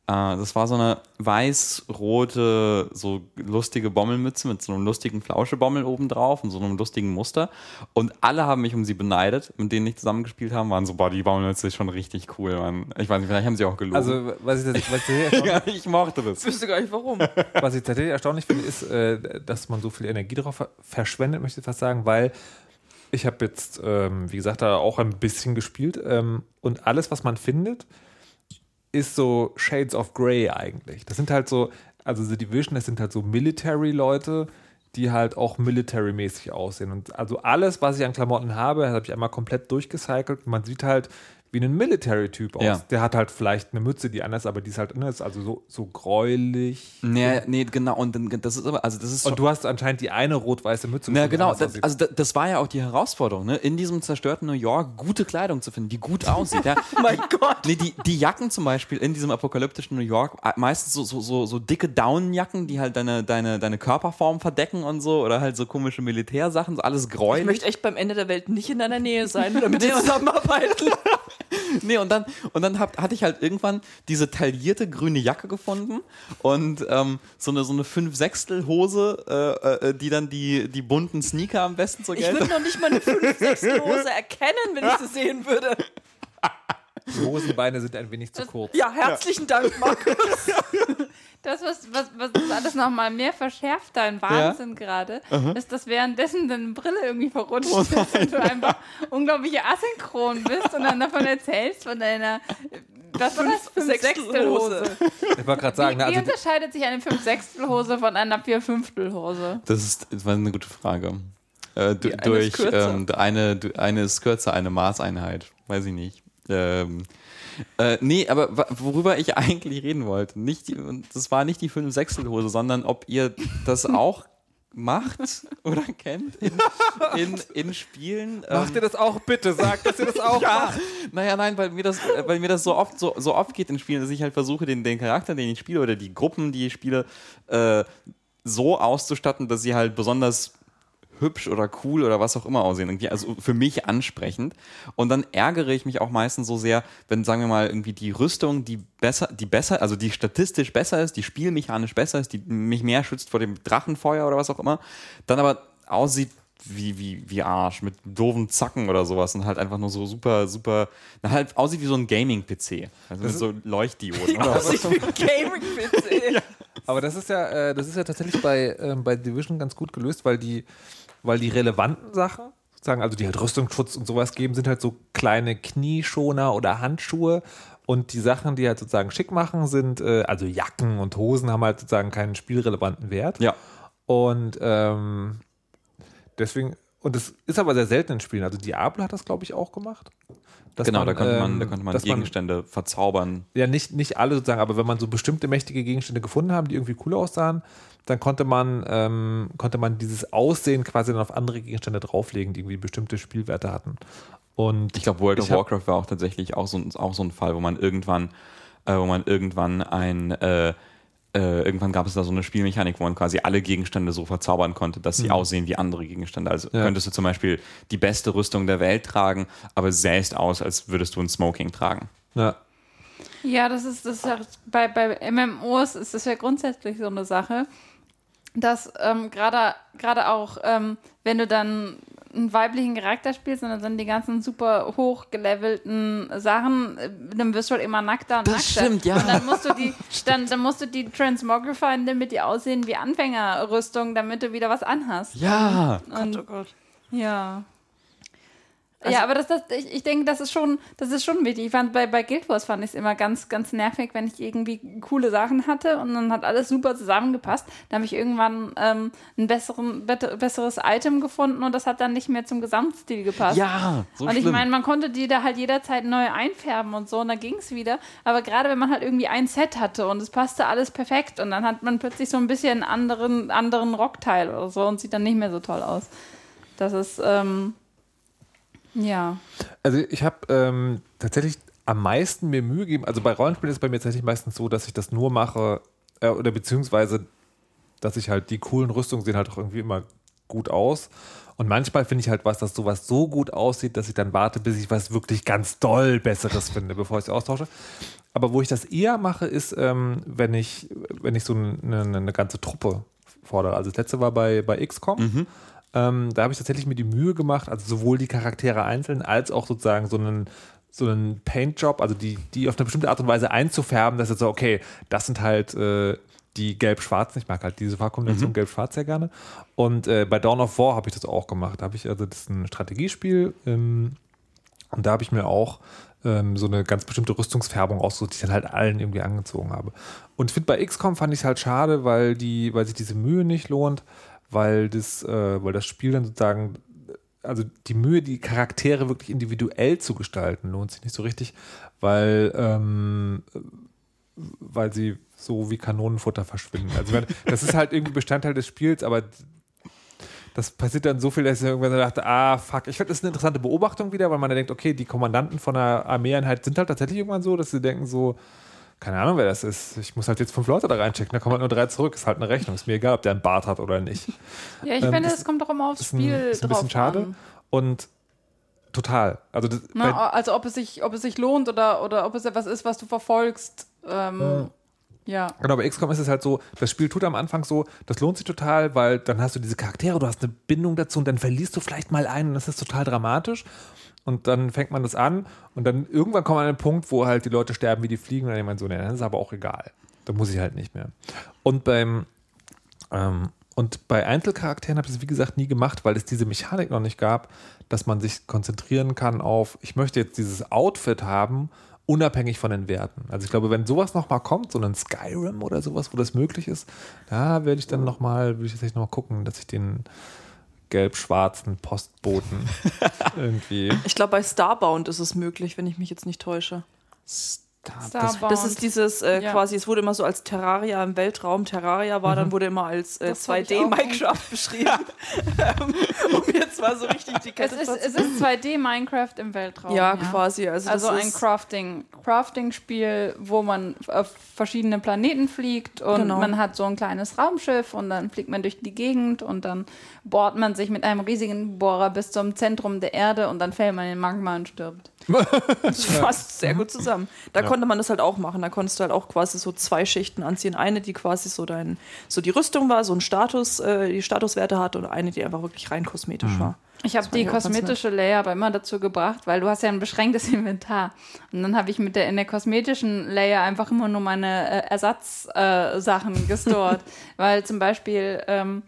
Äh, das war so eine weiß-rote, so lustige Bommelmütze mit so einem lustigen Flauschebommel obendrauf und so einem lustigen Muster. Und alle haben mich um sie beneidet, mit denen ich zusammengespielt haben, waren so, boah, die Bommelmütze ist schon richtig cool, Mann. Ich weiß nicht, vielleicht haben sie auch gelogen. Also, was ich, das, was ich, tatsächlich ja, ich mochte das. Ich wüsste gar nicht warum. was ich tatsächlich erstaunlich finde, ist, äh, dass man so viel Energie darauf ver- verschwendet, möchte ich fast sagen, weil ich habe jetzt, ähm, wie gesagt, da auch ein bisschen gespielt ähm, und alles, was man findet, ist so Shades of Grey eigentlich. Das sind halt so, also The Division, das sind halt so Military-Leute, die halt auch military-mäßig aussehen. Und also alles, was ich an Klamotten habe, habe ich einmal komplett durchgecycelt. Man sieht halt wie ein Military-Typ aus. Ja. Der hat halt vielleicht eine Mütze, die anders, aber die ist halt ist also so, so gräulich. Nee, nee, genau. Und dann, das ist aber, also das ist Und du hast anscheinend die eine rot-weiße Mütze. Na die genau, anders das, also das, das war ja auch die Herausforderung, ne? in diesem zerstörten New York gute Kleidung zu finden, die gut aussieht. Ja? mein Gott. Nee, die, die Jacken zum Beispiel in diesem apokalyptischen New York, meistens so, so, so, so dicke Daunenjacken, die halt deine, deine, deine Körperform verdecken und so, oder halt so komische Militärsachen, so alles Ich gräulich. möchte echt beim Ende der Welt nicht in deiner Nähe sein, damit wir zusammenarbeiten. Nee, und dann, und dann hab, hatte ich halt irgendwann diese taillierte grüne Jacke gefunden und ähm, so eine, so eine Fünf-Sechstel-Hose, äh, äh, die dann die, die bunten Sneaker am besten zur Ich würde Geltung noch nicht mal eine 5 6 Hose erkennen, wenn ich sie sehen würde. die Hosenbeine sind ein wenig zu kurz. Ja, herzlichen Dank, Markus. Das, was, was, was das alles nochmal mehr verschärft, dein Wahnsinn gerade, ist, dass währenddessen deine Brille irgendwie verrutscht Oh ist und du einfach unglaublich asynchron bist und dann davon erzählst von deiner, was war das? Fünf-Sechstel-Hose. Ich wollte gerade sagen, Wie, wie also unterscheidet sich eine Fünf-Sechstel-Hose von einer Vier-Fünftel-Hose? Das ist das war eine gute Frage. Äh, du, eine durch ähm, eine, du- eine ist kürzer, eine Maßeinheit. Weiß ich nicht. Ähm, äh, nee, aber worüber ich eigentlich reden wollte, nicht die, das war nicht die 5 Sechstelhose, sondern ob ihr das auch macht oder kennt in, in, in Spielen. ähm, macht ihr das auch bitte, sagt, dass ihr das auch ja, macht. naja, nein, weil mir das, weil mir das so oft so, so oft geht in Spielen, dass ich halt versuche, den, den Charakter, den ich spiele, oder die Gruppen, die ich spiele, äh, so auszustatten, dass sie halt besonders hübsch oder cool oder was auch immer aussehen. Irgendwie, also für mich ansprechend. Und dann ärgere ich mich auch meistens so sehr, wenn, sagen wir mal, irgendwie die Rüstung, die besser, die besser, also die statistisch besser ist, die spielmechanisch besser ist, die mich mehr schützt vor dem Drachenfeuer oder was auch immer, dann aber aussieht wie, wie, wie Arsch, mit doofen Zacken oder sowas und halt einfach nur so super, super, na, halt aussieht wie so ein Gaming-PC. Also mit so Leuchtdioden. oder. Aussieht wie ein Gaming-PC. Aber das ist ja, äh, das ist ja tatsächlich bei, ähm, bei Division ganz gut gelöst, weil die, weil die relevanten Sachen, sozusagen, also die halt Rüstungsschutz und sowas geben, sind halt so kleine Knieschoner oder Handschuhe. Und die Sachen, die halt sozusagen schick machen, sind, äh, also Jacken und Hosen haben halt sozusagen keinen spielrelevanten Wert. Ja. Und ähm, deswegen, und das ist aber sehr selten in Spielen. Also Diablo hat das, glaube ich, auch gemacht. Genau, man, da konnte man, ähm, da konnte man Gegenstände verzaubern. ja, nicht, nicht alle sozusagen, aber wenn man so bestimmte mächtige Gegenstände gefunden haben, die irgendwie cool aussahen, dann konnte man, ähm, konnte man dieses Aussehen quasi dann auf andere Gegenstände drauflegen, die irgendwie bestimmte Spielwerte hatten. Und Ich glaube, World of Ich hab- Warcraft war auch tatsächlich auch so, ein- auch so ein Fall, wo man irgendwann, äh, wo man irgendwann ein, äh, äh, irgendwann gab es da so eine Spielmechanik, wo man quasi alle Gegenstände so verzaubern konnte, dass sie aussehen wie andere Gegenstände. Also Ja. könntest du zum Beispiel die beste Rüstung der Welt tragen, aber sähst aus, als würdest du ein Smoking tragen. ja, Ja, das ist, das ist ja, bei, bei MMOs ist das ja grundsätzlich so eine Sache, dass ähm, gerade gerade auch, ähm, wenn du dann einen weiblichen Charakter spielst dann sind die ganzen super hochgelevelten Sachen, äh, dann wirst du halt immer nackter und Das nackter. stimmt, ja. Und dann musst du die, dann, dann musst du die transmogrifieren, damit die aussehen wie Anfängerrüstung, damit du wieder was anhast. Ja! Und, Oh Gott. ja. Also- ja, aber das, das, ich, ich denke, das ist schon, das ist schon wichtig. Ich fand bei, bei Guild Wars fand ich es immer ganz, ganz nervig, wenn ich irgendwie coole Sachen hatte und dann hat alles super zusammengepasst. Da habe ich irgendwann ähm, ein besseren, besseres Item gefunden und das hat dann nicht mehr zum Gesamtstil gepasst. Ja! So und ich meine, man konnte die da halt jederzeit neu einfärben und so und dann ging es wieder. Aber gerade wenn man halt irgendwie ein Set hatte und es passte alles perfekt und dann hat man plötzlich so ein bisschen einen anderen, anderen Rockteil oder so und sieht dann nicht mehr so toll aus. Das ist, ähm, Ja. Also ich habe ähm, tatsächlich am meisten mir Mühe gegeben. Also bei Rollenspielen ist es bei mir tatsächlich meistens so, dass ich das nur mache, äh, oder beziehungsweise, dass ich halt die coolen Rüstungen sehen halt auch irgendwie immer gut aus. Und manchmal finde ich halt was, dass sowas so gut aussieht, dass ich dann warte, bis ich was wirklich ganz doll Besseres finde, bevor ich es austausche. Aber wo ich das eher mache, ist, ähm, wenn ich, wenn ich so eine, eine ganze Truppe fordere. Also das letzte war bei, bei XCOM. Ähm, da habe ich tatsächlich mir die Mühe gemacht, also sowohl die Charaktere einzeln als auch sozusagen so einen, so einen Paint-Job, also die, die auf eine bestimmte Art und Weise einzufärben, dass jetzt so, okay, das sind halt äh, die gelb-schwarzen. Ich mag halt diese Farbkombination gelb-schwarz sehr gerne. Und äh, bei Dawn of War habe ich das auch gemacht. Da habe ich, also das ist ein Strategiespiel, ähm, und da habe ich mir auch ähm, so eine ganz bestimmte Rüstungsfärbung ausgesucht, die ich dann halt allen irgendwie angezogen habe. Und ich finde bei XCOM fand ich es halt schade, weil die, weil sich diese Mühe nicht lohnt, weil das, äh, weil das Spiel dann sozusagen, also die Mühe, die Charaktere wirklich individuell zu gestalten, lohnt sich nicht so richtig, weil, ähm, weil sie so wie Kanonenfutter verschwinden. Also meine, das ist halt irgendwie Bestandteil des Spiels, aber das passiert dann so viel, dass ich irgendwann so dachte, ah, fuck. Ich finde, das ist eine interessante Beobachtung wieder, weil man dann denkt, okay, die Kommandanten von einer Armeeeinheit sind halt tatsächlich irgendwann so, dass sie denken so, keine Ahnung, wer das ist. Ich muss halt jetzt fünf Leute da reinchecken, da kommen halt nur drei zurück. Ist halt eine Rechnung. Ist mir egal, ob der einen Bart hat oder nicht. Ja, ich Ähm, finde, es kommt doch immer aufs Ist ein, Spiel ist ein drauf bisschen schade. an. Und total. Also, das, Na, also ob es sich, ob es sich lohnt oder, oder ob es etwas ist, was du verfolgst. Ähm, ja. Genau, bei XCOM ist es halt so, das Spiel tut am Anfang so, das lohnt sich total, weil dann hast du diese Charaktere, du hast eine Bindung dazu und dann verlierst du vielleicht mal einen und das ist total dramatisch. Und dann fängt man das an und dann irgendwann kommt man an einen Punkt, wo halt die Leute sterben wie die Fliegen und dann denkt man so, nee, das ist aber auch egal. Da muss ich halt nicht mehr. Und beim ähm, und bei Einzelcharakteren habe ich es, wie gesagt, nie gemacht, weil es diese Mechanik noch nicht gab, dass man sich konzentrieren kann auf, ich möchte jetzt dieses Outfit haben, unabhängig von den Werten. Also ich glaube, wenn sowas nochmal kommt, so ein Skyrim oder sowas, wo das möglich ist, da werde ich dann nochmal, würde ich tatsächlich nochmal gucken, dass ich den gelb-schwarzen Postboten irgendwie. Ich glaube, bei Starbound ist es möglich, wenn ich mich jetzt nicht täusche. Starbound. Das ist dieses äh, Ja. quasi, es wurde immer so als Terraria im Weltraum. Terraria war, dann wurde immer als äh, Das wollte ich auch 2D-Minecraft beschrieben. Um jetzt mal so richtig die es, Kette ist, zu- es ist 2D Minecraft im Weltraum. ja, quasi. Also, Also das ein ist, Crafting, Crafting-Spiel, wo man auf verschiedene Planeten fliegt und Genau. man hat so ein kleines Raumschiff und dann fliegt man durch die Gegend und dann bohrt man sich mit einem riesigen Bohrer bis zum Zentrum der Erde und dann fällt man in Magma und stirbt. das fasst sehr gut zusammen. Da konnte man das halt auch machen. Da konntest du halt auch quasi so zwei Schichten anziehen. Eine, die quasi so dein, so die Rüstung war, so ein Status, äh, die Statuswerte hat und eine, die einfach wirklich rein kosmetisch war. Ich habe die kosmetische Layer aber immer dazu gebracht, weil du hast ja ein beschränktes Inventar. Und dann habe ich mit der in der kosmetischen Layer einfach immer nur meine äh, Ersatzsachen äh, gestored. weil zum Beispiel, ähm,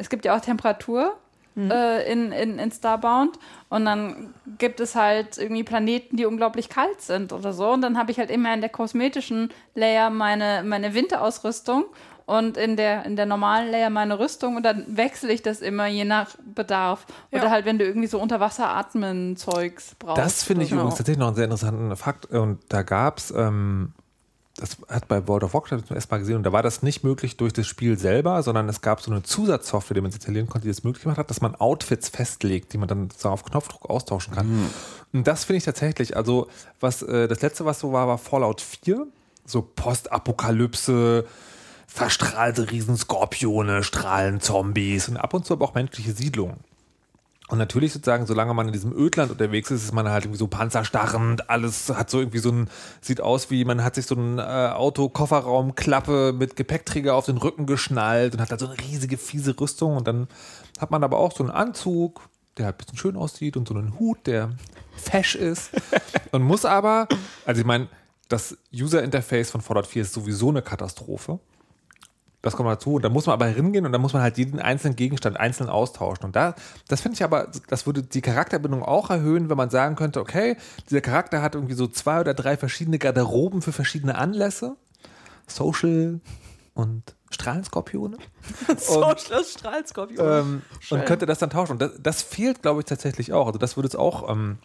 es gibt ja auch Temperatur äh, in, in, in Starbound und dann gibt es halt irgendwie Planeten, die unglaublich kalt sind oder so. Und dann habe ich halt immer in der kosmetischen Layer meine, meine Winterausrüstung und in der, in der normalen Layer meine Rüstung und dann wechsle ich das immer je nach Bedarf. Oder Ja. halt, wenn du irgendwie so unter Wasser atmen Zeugs brauchst. Das finde ich Genau. übrigens tatsächlich noch einen sehr interessanten Fakt. Und da gab es, ähm, das hat bei World of Warcraft zum ersten Mal gesehen, und da war das nicht möglich durch das Spiel selber, sondern es gab so eine Zusatzsoftware, die man installieren konnte, die das möglich gemacht hat, dass man Outfits festlegt, die man dann sozusagen auf Knopfdruck austauschen kann. Und das finde ich tatsächlich, also was äh, das letzte, was so war, war Fallout 4, so Postapokalypse, verstrahlte Riesenskorpione, strahlen Zombies und ab und zu aber auch menschliche Siedlungen. Und natürlich sozusagen, solange man in diesem Ödland unterwegs ist, ist man halt irgendwie so panzerstarrend, alles hat so irgendwie so ein, sieht aus wie, man hat sich so ein äh, Auto-Kofferraumklappe mit Gepäckträger auf den Rücken geschnallt und hat halt so eine riesige, fiese Rüstung und dann hat man aber auch so einen Anzug, der halt ein bisschen schön aussieht und so einen Hut, der fesch ist und muss aber, also ich meine, das User-Interface von Fallout 4 ist sowieso eine Katastrophe. Das kommt dazu. Und da muss man aber hingehen und dann muss man halt jeden einzelnen Gegenstand einzeln austauschen. Und da, das finde ich aber, das würde die Charakterbindung auch erhöhen, wenn man sagen könnte, okay, dieser Charakter hat irgendwie so zwei oder drei verschiedene Garderoben für verschiedene Anlässe. Social und Strahlenskorpione. Social Strahlskorpion. Ähm, und könnte das dann tauschen. Und das, das fehlt, glaube ich, tatsächlich auch. Also das würde es auch ähm,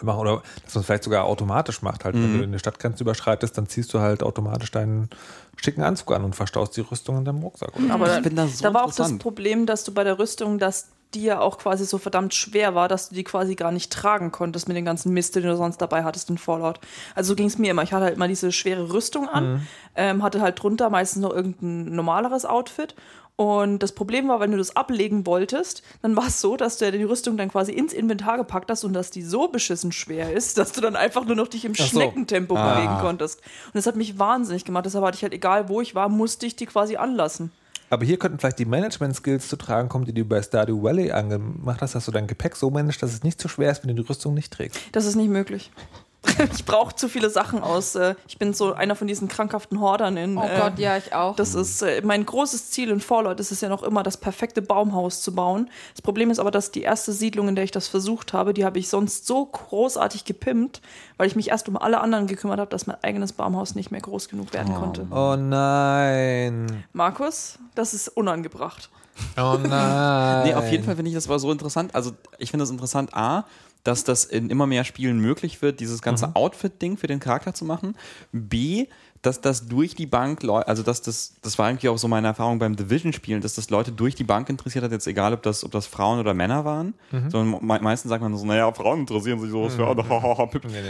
machen. Oder dass man es vielleicht sogar automatisch macht. Halt, wenn du eine Stadtgrenze überschreitest, dann ziehst du halt automatisch deinen schicken Anzug an und verstaust die Rüstung in deinem Rucksack. Oder? Aber Ich bin da so da war auch das. Problem, dass du bei der Rüstung, dass die ja auch quasi so verdammt schwer war, dass du die quasi gar nicht tragen konntest mit den ganzen Mist, den du sonst dabei hattest in Fallout. Also so ging es mir immer. Ich hatte halt immer diese schwere Rüstung an, ähm, hatte halt drunter meistens noch irgendein normaleres Outfit. Und das Problem war, wenn du das ablegen wolltest, dann war es so, dass du ja die Rüstung dann quasi ins Inventar gepackt hast und dass die so beschissen schwer ist, dass du dann einfach nur noch dich im so. Schneckentempo Ah. bewegen konntest. Und das hat mich wahnsinnig gemacht. Deshalb hatte ich halt, egal wo ich war, musste ich die quasi anlassen. Aber hier könnten vielleicht die Management-Skills zu tragen kommen, die du bei Stardew Valley angemacht hast, dass du dein Gepäck so managst, dass es nicht so schwer ist, wenn du die Rüstung nicht trägst. Das ist nicht möglich. Ich brauche zu viele Sachen aus. äh, Ich bin so einer von diesen krankhaften Hordern in. Oh äh, Gott, ja, ich auch. Das ist äh, mein großes Ziel in Fallout. ist es ja noch immer, das perfekte Baumhaus zu bauen. Das Problem ist aber, dass die erste Siedlung, in der ich das versucht habe, die habe ich sonst so großartig gepimpt, weil ich mich erst um alle anderen gekümmert habe, dass mein eigenes Baumhaus nicht mehr groß genug werden konnte. Oh nein. Markus, das ist unangebracht. Oh nein. Nee, auf jeden Fall finde ich das war so interessant. Also ich finde es interessant, A, dass das in immer mehr Spielen möglich wird, dieses ganze Outfit-Ding für den Charakter zu machen. B, dass das durch die Bank, also dass das, das war eigentlich auch so meine Erfahrung beim Division-Spielen, dass das Leute durch die Bank interessiert hat, jetzt egal, ob das, ob das Frauen oder Männer waren. Sondern me meistens sagt man so, naja, Frauen interessieren sich sowas für. Auf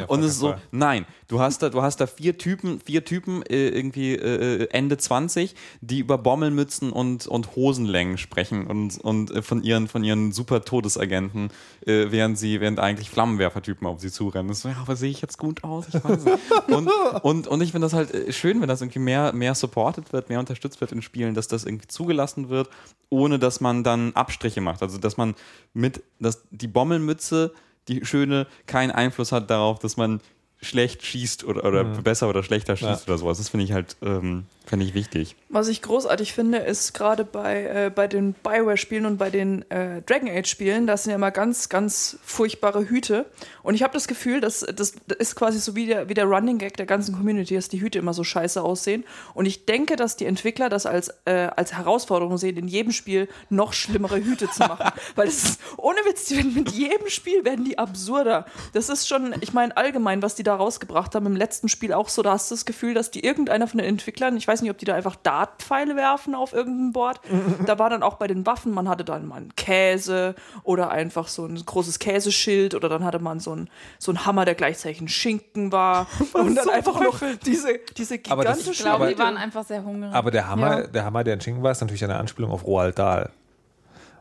Und es ist so, nein, du hast da, du hast da vier Typen, vier Typen äh, irgendwie äh, Ende 20, die über Bommelmützen und, und Hosenlängen sprechen und, und äh, von ihren, von ihren super Todesagenten, äh, während sie, während eigentlich Flammenwerfertypen auf sie zurennen. Das ist so, ja, aber sehe ich jetzt gut aus? Ich weiß nicht. und, und, und ich finde das halt äh, schön, wenn das irgendwie mehr, mehr supported wird, mehr unterstützt wird in Spielen, dass das irgendwie zugelassen wird, ohne dass man dann Abstriche macht. Also dass man mit, dass die Bommelmütze, die schöne, keinen Einfluss hat darauf, dass man schlecht schießt oder, oder besser oder schlechter schießt Ja. oder sowas. Das finde ich halt, ähm, finde ich wichtig. Was ich großartig finde, ist gerade bei, äh, bei den Bioware-Spielen und bei den äh, Dragon Age-Spielen, das sind ja immer ganz, ganz furchtbare Hüte. Und ich habe das Gefühl, dass das ist quasi so wie der, wie der Running Gag der ganzen Community, dass die Hüte immer so scheiße aussehen. Und ich denke, dass die Entwickler das als, äh, als Herausforderung sehen, in jedem Spiel noch schlimmere Hüte zu machen. Weil das ist, ohne Witz, mit jedem Spiel werden die absurder. Das ist schon, ich meine, allgemein, was die da rausgebracht haben, im letzten Spiel auch so, da hast du das Gefühl, dass die irgendeiner von den Entwicklern, ich weiß nicht, ob die da einfach Dartpfeile werfen auf irgendein Board. Da war dann auch bei den Waffen, man hatte dann mal einen Käse oder einfach so ein großes Käseschild oder dann hatte man so ein, so ein Hammer, der gleichzeitig ein Schinken war. Und dann einfach noch diese, diese gigantische ich glaube, die waren einfach sehr hungrig. Aber der Hammer, Ja. der Hammer, der in Schinken war, ist natürlich eine Anspielung auf Roald Dahl,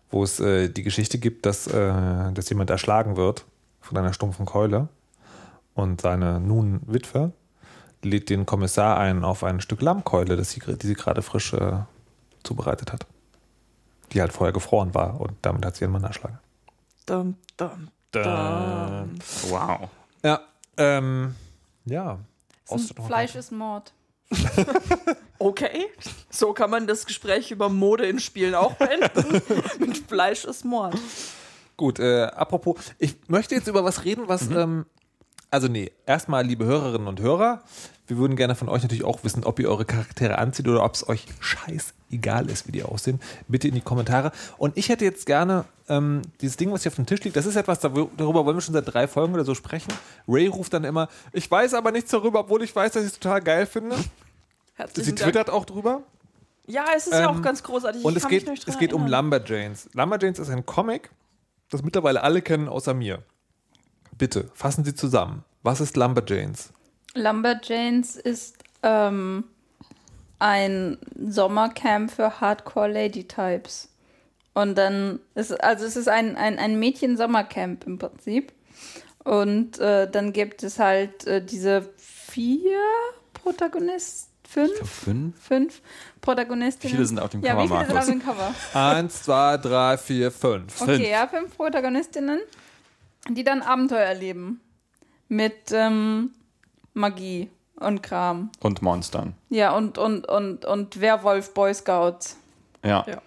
wo es äh, die Geschichte gibt, dass, äh, dass jemand erschlagen wird von einer stumpfen Keule und seine nun Witwe lädt den Kommissar ein auf ein Stück Lammkeule, das sie, die sie gerade frisch äh, zubereitet hat. Die halt vorher gefroren war und damit hat sie ihren Mann erschlagen. Dum, dum, dum. Wow. Ja, ähm, ja. Noch Fleisch ist Mord. Okay, so kann man das Gespräch über Mode in Spielen auch beenden. Mit Fleisch ist Mord. Gut, äh, apropos, ich möchte jetzt über was reden, was, ähm, also nee, erstmal, liebe Hörerinnen und Hörer, wir würden gerne von euch natürlich auch wissen, ob ihr eure Charaktere anzieht oder ob es euch scheißegal ist, wie die aussehen. Bitte in die Kommentare. Und ich hätte jetzt gerne ähm, dieses Ding, was hier auf dem Tisch liegt, das ist etwas, darüber wollen wir schon seit drei Folgen oder so sprechen. Ray ruft dann immer, ich weiß aber nichts darüber, obwohl ich weiß, dass ich es total geil finde. Sie Herzlichen Dank. twittert auch drüber. Ja, es ist ja Ähm, auch ganz großartig. Und es geht, es geht um. Lumberjanes. Lumberjanes ist ein Comic, das mittlerweile alle kennen, außer mir. Bitte, fassen Sie zusammen. Was ist Lumberjanes? Lumberjanes ist ähm, ein Sommercamp für Hardcore-Lady-Types. Und dann ist, also es ist ein, ein, ein Mädchen-Sommercamp im Prinzip. Und äh, dann gibt es halt äh, diese vier Protagonisten, fünf, Fünf? fünf Protagonistinnen. Wie viele sind auf dem ja, Cover, wie viele sind Markus? auf dem Cover? Eins, zwei, drei, vier, fünf. Okay, ja, fünf Protagonistinnen, die dann Abenteuer erleben. Mit ähm, Magie und Kram. Und Monstern. Ja, und, und, und, und Werwolf Boy Scouts. Ja. Ja.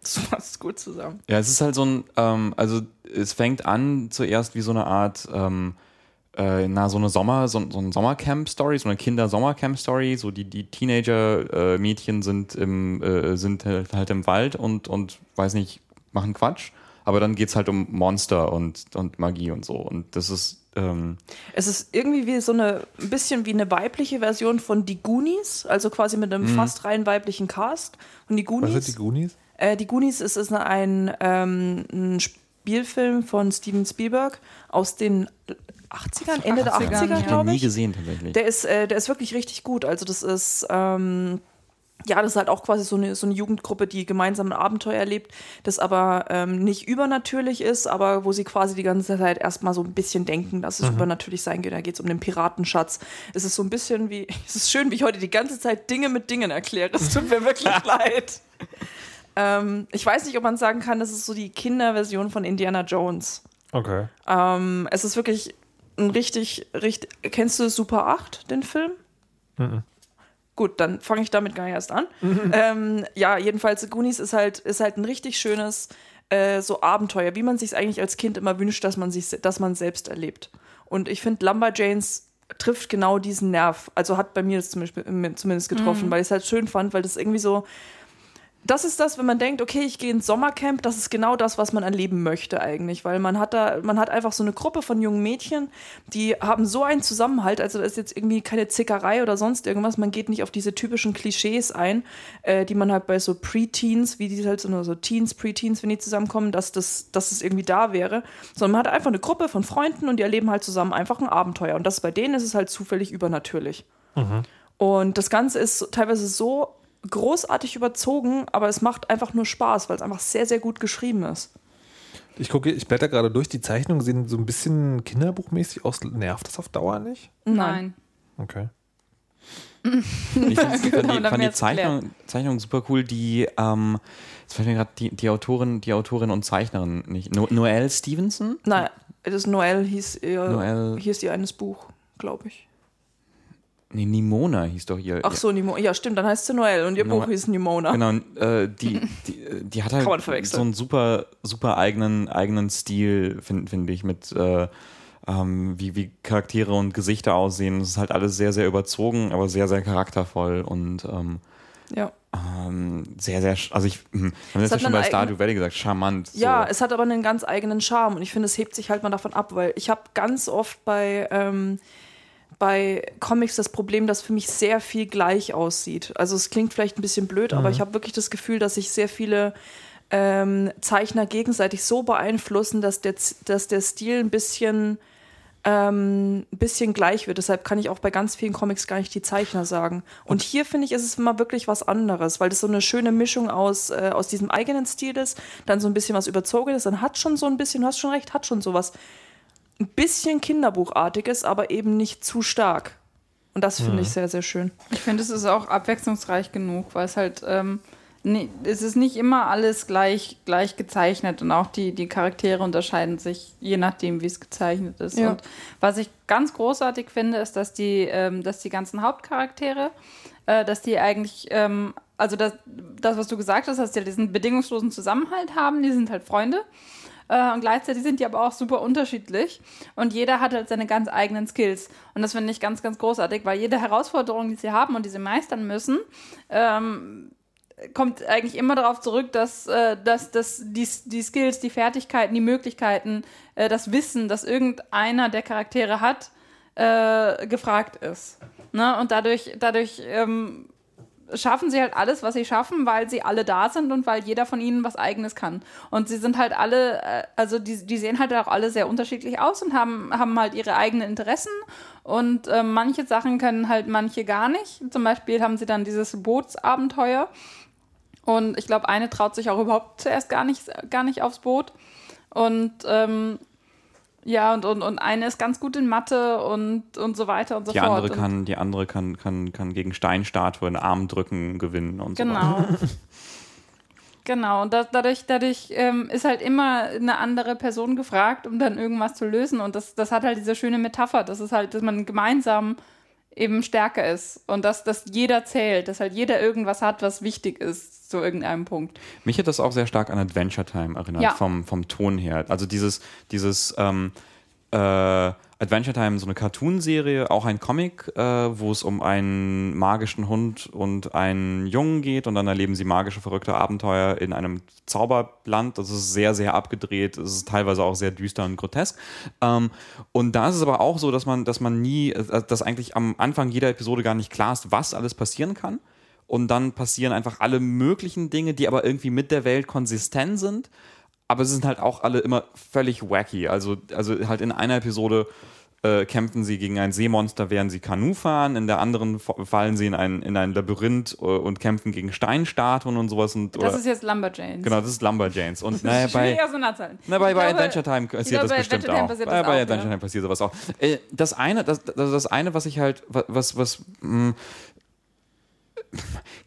Das fasst gut zusammen. Ja, es ist halt so ein, ähm, also es fängt an zuerst wie so eine Art, ähm, äh, na, so eine Sommer, so, so ein Sommercamp-Story, so eine Kinder-Sommercamp-Story. So die, die Teenager-Mädchen sind im, äh, sind halt, halt im Wald und, und weiß nicht, machen Quatsch. Aber dann geht's halt um Monster und, und Magie und so. Und das ist, ähm, Es ist irgendwie wie so eine, ein bisschen wie eine weibliche Version von Die Goonies, also quasi mit einem fast rein weiblichen Cast. Und die Was Goonies, sind die Goonies? Äh, die Goonies ist, ist ein, ähm, ein Spielfilm von Steven Spielberg aus den 80ern, Ende der 80ern, 80er, ja. glaube Nie ich. gesehen tatsächlich. Der ist, äh, der ist wirklich richtig gut. Also das ist, ähm, ja, das ist halt auch quasi so eine, so eine Jugendgruppe, die gemeinsam ein Abenteuer erlebt, das aber ähm, nicht übernatürlich ist, aber wo sie quasi die ganze Zeit erstmal so ein bisschen denken, dass es übernatürlich sein wird. Da geht es um den Piratenschatz. Es ist so ein bisschen wie, es ist schön, wie ich heute die ganze Zeit Dinge mit Dingen erkläre. Es tut mir wirklich leid. Ähm, ich weiß nicht, ob man sagen kann, das ist so die Kinderversion von Indiana Jones. Okay. Ähm, es ist wirklich ein richtig, richtig. Kennst du Super 8, den Film? Gut, dann fange ich damit gar nicht erst an. Ähm, ja, jedenfalls, Goonies ist halt, ist halt ein richtig schönes äh, so Abenteuer, wie man sich eigentlich als Kind immer wünscht, dass man sich, dass man selbst erlebt. Und ich finde, Lumberjanes trifft genau diesen Nerv. Also hat bei mir das zum Beispiel, äh, zumindest getroffen, weil ich es halt schön fand, weil das irgendwie so, das ist das, wenn man denkt, okay, ich gehe ins Sommercamp, das ist genau das, was man erleben möchte eigentlich, weil man hat da, man hat einfach so eine Gruppe von jungen Mädchen, die haben so einen Zusammenhalt, also da ist jetzt irgendwie keine Zickerei oder sonst irgendwas, man geht nicht auf diese typischen Klischees ein, äh, die man halt bei so Preteens, wie die halt so, nur so Teens, Preteens, wenn die zusammenkommen, dass das, dass es irgendwie da wäre, sondern man hat einfach eine Gruppe von Freunden und die erleben halt zusammen einfach ein Abenteuer und das bei denen ist es halt zufällig übernatürlich. Und das Ganze ist teilweise so großartig überzogen, aber es macht einfach nur Spaß, weil es einfach sehr, sehr gut geschrieben ist. Ich gucke, ich blätter gerade durch, die Zeichnungen sehen so ein bisschen kinderbuchmäßig aus. Nervt das auf Dauer nicht? Nein. Okay. Ich fand, die, fand die Zeichnung, Zeichnung super cool. Die, ähm, jetzt fällt mir gerade die, die Autorin, die Autorin und Zeichnerin nicht. No, Noelle Stevenson? Nein, das Noel hieß ihr, Noel- hieß ihr eines Buch, glaube ich. Nee, Nimona hieß doch ihr. Ach so, Nimo ja stimmt, dann heißt sie Noel und ihr Buch hieß Nimona. Genau, äh, die, die, die hat halt so einen super, super eigenen, eigenen Stil, finde find ich, mit äh, ähm, wie, wie Charaktere und Gesichter aussehen. Es ist halt alles sehr, sehr überzogen, aber sehr, sehr charaktervoll und ähm, Ja. ähm, sehr, sehr, also ich, haben wir das ja schon bei Stardew Valley gesagt, charmant. Ja, so. es hat aber einen ganz eigenen Charme und ich finde, es hebt sich halt mal davon ab, weil ich habe ganz oft bei, ähm, bei Comics das Problem, dass für mich sehr viel gleich aussieht. Also es klingt vielleicht ein bisschen blöd, aber ich habe wirklich das Gefühl, dass sich sehr viele ähm, Zeichner gegenseitig so beeinflussen, dass der, dass der Stil ein bisschen, ähm, ein bisschen gleich wird. Deshalb kann ich auch bei ganz vielen Comics gar nicht die Zeichner sagen. Und hier finde ich, ist es mal wirklich was anderes, weil das so eine schöne Mischung aus, äh, aus diesem eigenen Stil ist, dann so ein bisschen was Überzogenes, dann hat schon so ein bisschen, du hast schon recht, hat schon sowas ein bisschen Kinderbuchartiges, aber eben nicht zu stark. Und das finde ich sehr, sehr schön. Ich finde, es ist auch abwechslungsreich genug, weil es halt, ähm, nee, es ist nicht immer alles gleich, gleich gezeichnet und auch die, die Charaktere unterscheiden sich, je nachdem, wie es gezeichnet ist. Ja. Und was ich ganz großartig finde, ist, dass die, ähm, dass die ganzen Hauptcharaktere, äh, dass die eigentlich, ähm, also das, das, was du gesagt hast, dass die diesen bedingungslosen Zusammenhalt haben, die sind halt Freunde. Äh, und gleichzeitig sind die aber auch super unterschiedlich. Und jeder hat halt seine ganz eigenen Skills. Und das finde ich ganz, ganz großartig, weil jede Herausforderung, die sie haben und die sie meistern müssen, ähm, kommt eigentlich immer darauf zurück, dass, äh, dass, dass die, die Skills, die Fertigkeiten, die Möglichkeiten, äh, das Wissen, das irgendeiner der Charaktere hat, äh, gefragt ist. Ne? Und dadurch, dadurch ähm, schaffen sie halt alles, was sie schaffen, weil sie alle da sind und weil jeder von ihnen was Eigenes kann. Und sie sind halt alle, äh, also die, die sehen halt auch alle sehr unterschiedlich aus und haben, haben halt ihre eigenen Interessen. Und äh, manche Sachen können halt manche gar nicht. Zum Beispiel haben sie dann dieses Bootsabenteuer. Und ich glaube, eine traut sich auch überhaupt zuerst gar nicht, gar nicht aufs Boot. Und ähm, ja, und, und, und eine ist ganz gut in Mathe und, und so weiter und so die fort. andere Und- kann, die andere kann, kann, kann gegen Steinstatuen Arm drücken gewinnen und so weiter. Genau. genau, und da, dadurch, dadurch ähm, ist halt immer eine andere Person gefragt, um dann irgendwas zu lösen. Und das, das hat halt diese schöne Metapher, dass es halt, dass man gemeinsam eben stärker ist und dass, dass jeder zählt, dass halt jeder irgendwas hat, was wichtig ist zu irgendeinem Punkt. Mich hat das auch sehr stark an Adventure Time erinnert, Ja. vom, vom Ton her. Also dieses, dieses ähm, äh, Adventure Time, so eine Cartoonserie, auch ein Comic, äh, wo es um einen magischen Hund und einen Jungen geht und dann erleben sie magische, verrückte Abenteuer in einem Zauberland. Das ist sehr, sehr abgedreht. Es ist teilweise auch sehr düster und grotesk. Ähm, und da ist es aber auch so, dass man, dass man nie, äh, dass eigentlich am Anfang jeder Episode gar nicht klar ist, was alles passieren kann. Und dann passieren einfach alle möglichen Dinge, die aber irgendwie mit der Welt konsistent sind. Aber sie sind halt auch alle immer völlig wacky. Also, also halt in einer Episode äh, kämpfen sie gegen ein Seemonster, während sie Kanu fahren. In der anderen fa- fallen sie in ein, in ein Labyrinth äh, und kämpfen gegen Steinstatuen und sowas. Und, Das oder, ist jetzt Lumberjanes. genau, das ist Lumberjanes. Und naja, bei, na, bei, bei Adventure Time passiert glaube, das bestimmt auch. passiert bei das bei auch, Adventure ja. Time passiert sowas auch. Äh, das eine, das, das, das eine, was ich halt, wa- was, was, mh,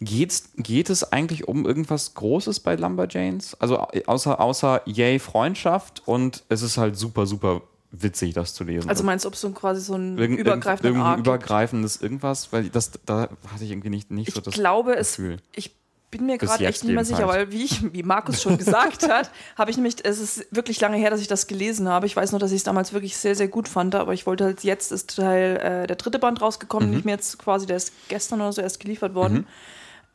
geht's, geht es eigentlich um irgendwas Großes bei Lumberjanes? Also au- außer, außer yay Freundschaft und es ist halt super, super witzig, das zu lesen. Also meinst du, ob es so quasi so einen Irgend- gibt? übergreifendes irgendwas, weil das, da hatte ich irgendwie nicht, nicht so Ich das glaube, es, Gefühl. ich bin mir gerade echt nicht mehr sicher, weil wie, ich, wie Markus schon gesagt hat, habe ich nämlich, es ist wirklich lange her, dass ich das gelesen habe. Ich weiß noch, dass ich es damals wirklich sehr, sehr gut fand, aber ich wollte halt, jetzt ist Teil, äh, der dritte Band rausgekommen, Mhm. nicht mehr jetzt quasi, der ist gestern oder so erst geliefert worden.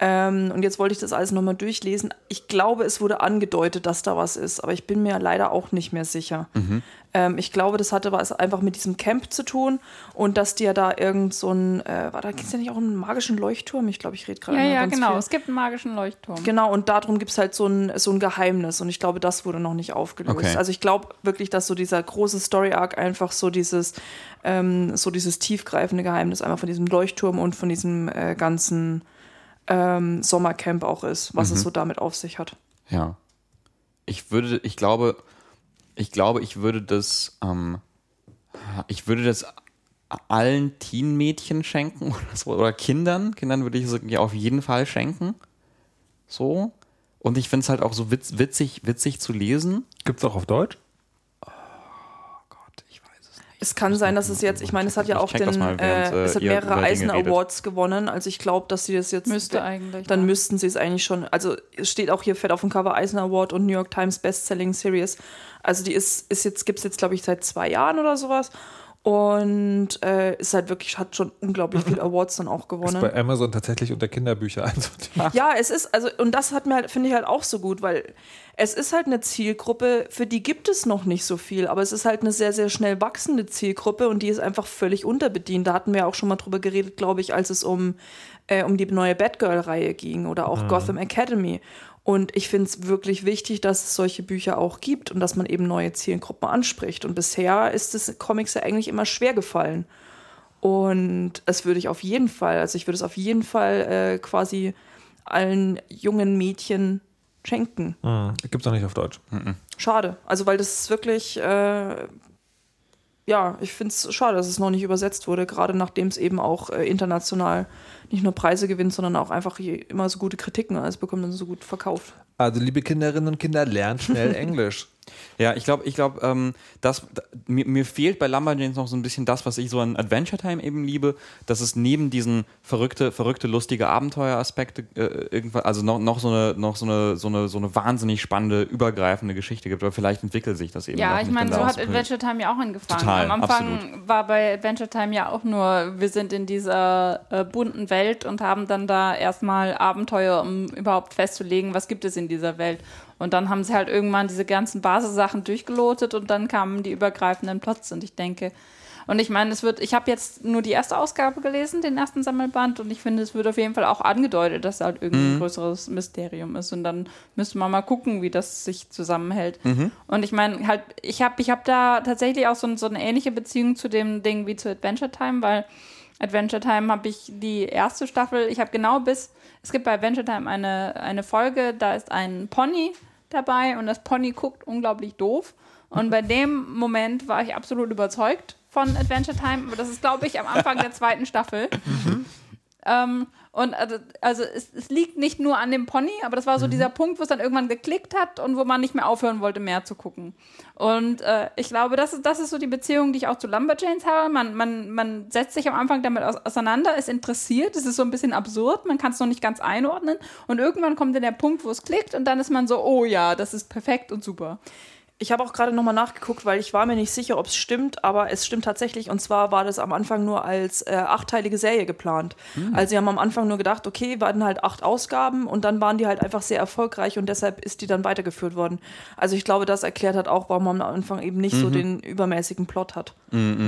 Ähm, und jetzt wollte ich das alles nochmal durchlesen. Ich glaube, es wurde angedeutet, dass da was ist, aber ich bin mir leider auch nicht mehr sicher. Mhm. Ähm, ich glaube, das hatte was einfach mit diesem Camp zu tun und dass die ja da irgend so ein, äh, war da gibt es ja nicht auch einen magischen Leuchtturm? Ich glaube, ich rede gerade Ja, ja, ganz genau. viel. Es gibt einen magischen Leuchtturm. Genau, und darum gibt es halt so ein, so ein Geheimnis und ich glaube, das wurde noch nicht aufgelöst. Okay. Also ich glaube wirklich, dass so dieser große Story-Arc einfach so dieses, ähm, so dieses tiefgreifende Geheimnis einmal von diesem Leuchtturm und von diesem äh, ganzen ähm, Sommercamp auch ist, was es so damit auf sich hat. Ja. Ich würde, ich glaube, ich glaube, ich würde das, ähm, ich würde das allen Teenmädchen schenken oder, so, oder Kindern. Kindern würde ich es irgendwie auf jeden Fall schenken. So. Und ich finde es halt auch so witz, witzig, witzig zu lesen. Gibt es auch auf Deutsch? Es kann sein, dass es jetzt, ich meine, es hat ja auch den, mal, während, äh, äh, es hat ihr mehrere Eisner. Awards gewonnen. Also ich glaube, dass sie das jetzt Müsste eigentlich. dann ja. müssten sie es eigentlich schon. Also es steht auch hier fett auf dem Cover Eisner Award und New York Times Bestselling Series. Also die ist, ist jetzt, gibt es jetzt, glaube ich, seit zwei Jahren oder sowas. Und äh, ist halt wirklich, hat schon unglaublich viele Awards dann auch Ist gewonnen. bei Amazon tatsächlich unter Kinderbücher einsortiert. Ja, es ist, also, und das hat mir halt, finde ich halt auch so gut, weil es ist halt eine Zielgruppe, für die gibt es noch nicht so viel, aber es ist halt eine sehr, sehr schnell wachsende Zielgruppe und die ist einfach völlig unterbedient. Da hatten wir auch schon mal drüber geredet, glaube ich, als es um, äh, um die neue Batgirl-Reihe ging oder auch Gotham Academy. Und ich finde es wirklich wichtig, dass es solche Bücher auch gibt und dass man eben neue Zielgruppen anspricht. Und bisher ist es Comics ja eigentlich immer schwer gefallen. Und das würde ich auf jeden Fall, also ich würde es auf jeden Fall äh, quasi allen jungen Mädchen schenken. Hm, Gibt es noch nicht auf Deutsch. Schade. Also, weil das ist wirklich, äh, ja, ich finde es schade, dass es noch nicht übersetzt wurde, gerade nachdem es eben auch äh, international nicht nur Preise gewinnt, sondern auch einfach immer so gute Kritiken alles bekommt und so gut verkauft. Also, liebe Kinderinnen und Kinder, lernt schnell Englisch. Ja, ich glaube, ich glaube, ähm, das da, mir, mir fehlt bei Lumberjanes noch so ein bisschen das, was ich so an Adventure Time eben liebe, dass es neben diesen verrückte, verrückte, lustige Abenteueraspekte äh, irgendwann, also noch, noch so eine, noch so eine, so eine, so eine wahnsinnig spannende, übergreifende Geschichte gibt. Oder vielleicht entwickelt sich das eben. Ja, noch ich meine, so hat Adventure Time ja auch angefangen. Total, Am Anfang absolut. war bei Adventure Time ja auch nur, wir sind in dieser äh, bunten Welt und haben dann da erstmal Abenteuer, um überhaupt festzulegen, was gibt es in dieser Welt. Und dann haben sie halt irgendwann diese ganzen Basissachen durchgelotet und dann kamen die übergreifenden Plots. Und ich denke, und ich meine, es wird, ich habe jetzt nur die erste Ausgabe gelesen, den ersten Sammelband, und ich finde, es wird auf jeden Fall auch angedeutet, dass halt irgendwie ein größeres Mysterium ist. Und dann müsste man mal gucken, wie das sich zusammenhält. Und ich meine, halt, ich habe ich hab da tatsächlich auch so, so eine ähnliche Beziehung zu dem Ding wie zu Adventure Time, weil Adventure Time habe ich die erste Staffel, ich habe genau bis, es gibt bei Adventure Time eine, eine Folge, da ist ein Pony dabei und das Pony guckt unglaublich doof. Und bei dem Moment war ich absolut überzeugt von Adventure Time. Aber das ist, glaube ich, am Anfang der zweiten Staffel. Ähm, und also, also es, es liegt nicht nur an dem Pony, aber das war so dieser Punkt, wo es dann irgendwann geklickt hat und wo man nicht mehr aufhören wollte, mehr zu gucken. Und äh, ich glaube, das ist, das ist so die Beziehung, die ich auch zu Lumberjanes habe. Man, man, man setzt sich am Anfang damit aus, auseinander, ist interessiert, es ist so ein bisschen absurd, man kann es noch nicht ganz einordnen. Und irgendwann kommt dann der Punkt, wo es klickt und dann ist man so, oh ja, das ist perfekt und super. Ich habe auch gerade nochmal nachgeguckt, weil ich war mir nicht sicher, ob es stimmt, aber es stimmt tatsächlich. Und zwar war das am Anfang nur als äh, achteilige Serie geplant. Also sie haben am Anfang nur gedacht, okay, waren halt acht Ausgaben und dann waren die halt einfach sehr erfolgreich und deshalb ist die dann weitergeführt worden. Also ich glaube, das erklärt hat auch, warum man am Anfang eben nicht so den übermäßigen Plot hat.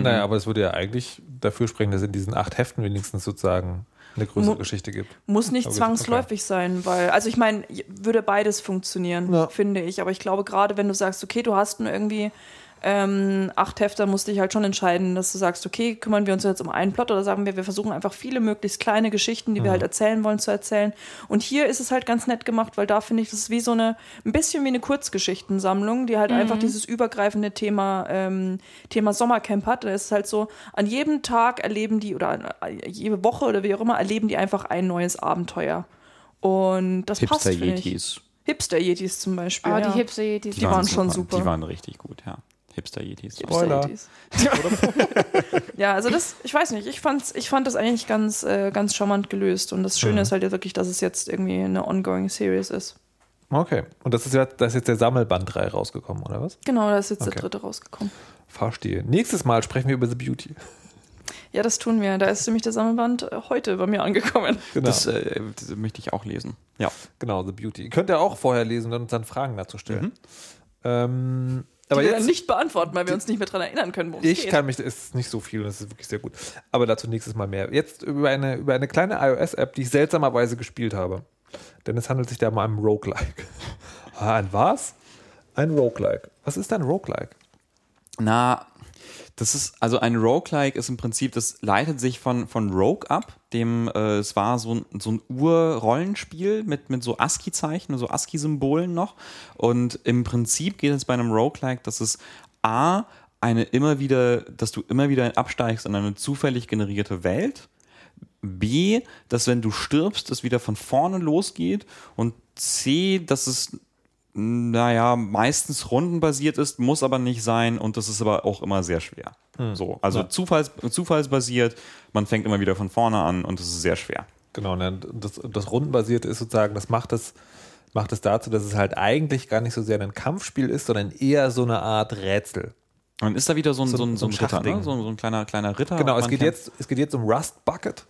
Naja, aber es würde ja eigentlich dafür sprechen, dass in diesen acht Heften wenigstens sozusagen eine größere Geschichte gibt. Muss nicht Okay, zwangsläufig sein, weil, also ich meine, würde beides funktionieren, Ja. finde ich. Aber ich glaube, gerade wenn du sagst, okay, du hast nur irgendwie ähm, acht Hefter, musst du dich halt schon entscheiden, dass du sagst, okay, kümmern wir uns jetzt um einen Plot oder sagen wir, wir versuchen einfach viele möglichst kleine Geschichten, die wir halt erzählen wollen, zu erzählen. Und hier ist es halt ganz nett gemacht, weil da finde ich, das ist wie so eine, ein bisschen wie eine Kurzgeschichtensammlung, die halt einfach dieses übergreifende Thema, ähm, Thema Sommercamp hat. Da ist es halt so, an jedem Tag erleben die, oder an, jede Woche oder wie auch immer, erleben die einfach ein neues Abenteuer. Und das passt, finde ich. Hipster-Yetis. Hipster-Yetis zum Beispiel. Aber ja. die Hipster Yetis, Die waren schon super. Die waren richtig gut, ja. Hipster-Yetis. Spoiler. Ja, also das, ich weiß nicht, ich, fand's, ich fand das eigentlich ganz, äh, ganz charmant gelöst. Und das Schöne ist halt ja wirklich, dass es jetzt irgendwie eine ongoing Series ist. Okay. Und das ist, ja, das ist jetzt der Sammelband 3 rausgekommen, oder was? Genau, da ist jetzt Okay. der dritte rausgekommen. Verstehe. Nächstes Mal sprechen wir über The Beauty. Ja, das tun wir. Da ist nämlich der Sammelband äh, heute bei mir angekommen. Genau. Das, äh, das möchte ich auch lesen. Ja. genau, The Beauty. Könnt ihr auch vorher lesen und uns dann Fragen dazu stellen. Ähm, aber die wir dann jetzt, nicht beantworten, weil wir uns nicht mehr daran erinnern können, worum es ich geht. kann mich, es ist nicht so viel und es ist wirklich sehr gut. Aber dazu nächstes Mal mehr. Jetzt über eine, über eine kleine iOS-App, die ich seltsamerweise gespielt habe. Denn es handelt sich da um einen Roguelike. ah, ein was? Ein Roguelike. Was ist ein Roguelike? Na, das ist, also ein Roguelike ist im Prinzip, das leitet sich von, von Rogue ab, dem, äh, es war so ein, so ein Ur-Rollenspiel mit, mit so ASCII-Zeichen, so ASCII-Symbolen noch. Und im Prinzip geht es bei einem Roguelike, dass es A, eine immer wieder, dass du immer wieder absteigst in eine zufällig generierte Welt. B, dass wenn du stirbst, es wieder von vorne losgeht. Und C, dass es naja, meistens rundenbasiert ist, muss aber nicht sein und das ist aber auch immer sehr schwer. So, also Ja. Zufalls, zufallsbasiert, man fängt immer wieder von vorne an und es ist sehr schwer. Genau, ne, das, das Rundenbasierte ist sozusagen, das macht es, macht es dazu, dass es halt eigentlich gar nicht so sehr ein Kampfspiel ist, sondern eher so eine Art Rätsel. Und ist da wieder so ein, So so ein- so ein Ritter, ne? so, ein kleiner, kleiner Ritter. Genau, es geht, jetzt, es geht jetzt um Rust Bucket.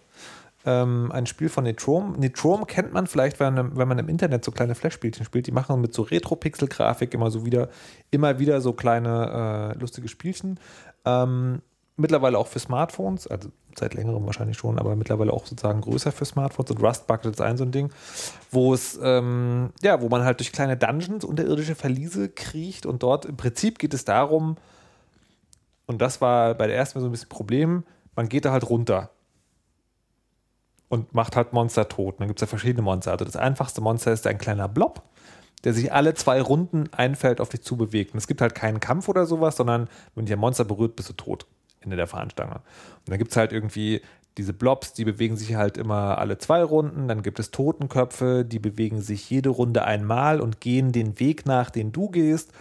Ähm, ein Spiel von Netrom. Netrom kennt man vielleicht, wenn, man- wenn man im Internet so kleine Flash-Spielchen spielt. Die machen mit so Retro-Pixel-Grafik immer so wieder, immer wieder so kleine äh, lustige Spielchen. Ähm, mittlerweile auch für Smartphones, also seit längerem wahrscheinlich schon, aber mittlerweile auch sozusagen größer für Smartphones. Und Rust Bucket ist ein so ein Ding, wo es, ähm, ja, wo man halt durch kleine Dungeons, unterirdische Verliese kriecht und dort im Prinzip geht es darum, und das war bei der ersten so ein bisschen Problem, man geht da halt runter und macht halt Monster tot. Und dann gibt es ja verschiedene Monster. Also das einfachste Monster ist ein kleiner Blob, der sich alle zwei Runden ein Feld auf dich zubewegt. Und es gibt halt keinen Kampf oder sowas, sondern wenn dich ein Monster berührt, bist du tot. Ende der Fahnenstange. Und dann gibt es halt irgendwie diese Blobs, die bewegen sich halt immer alle zwei Runden. Dann gibt es Totenköpfe, die bewegen sich jede Runde einmal und gehen den Weg nach, den du gehst.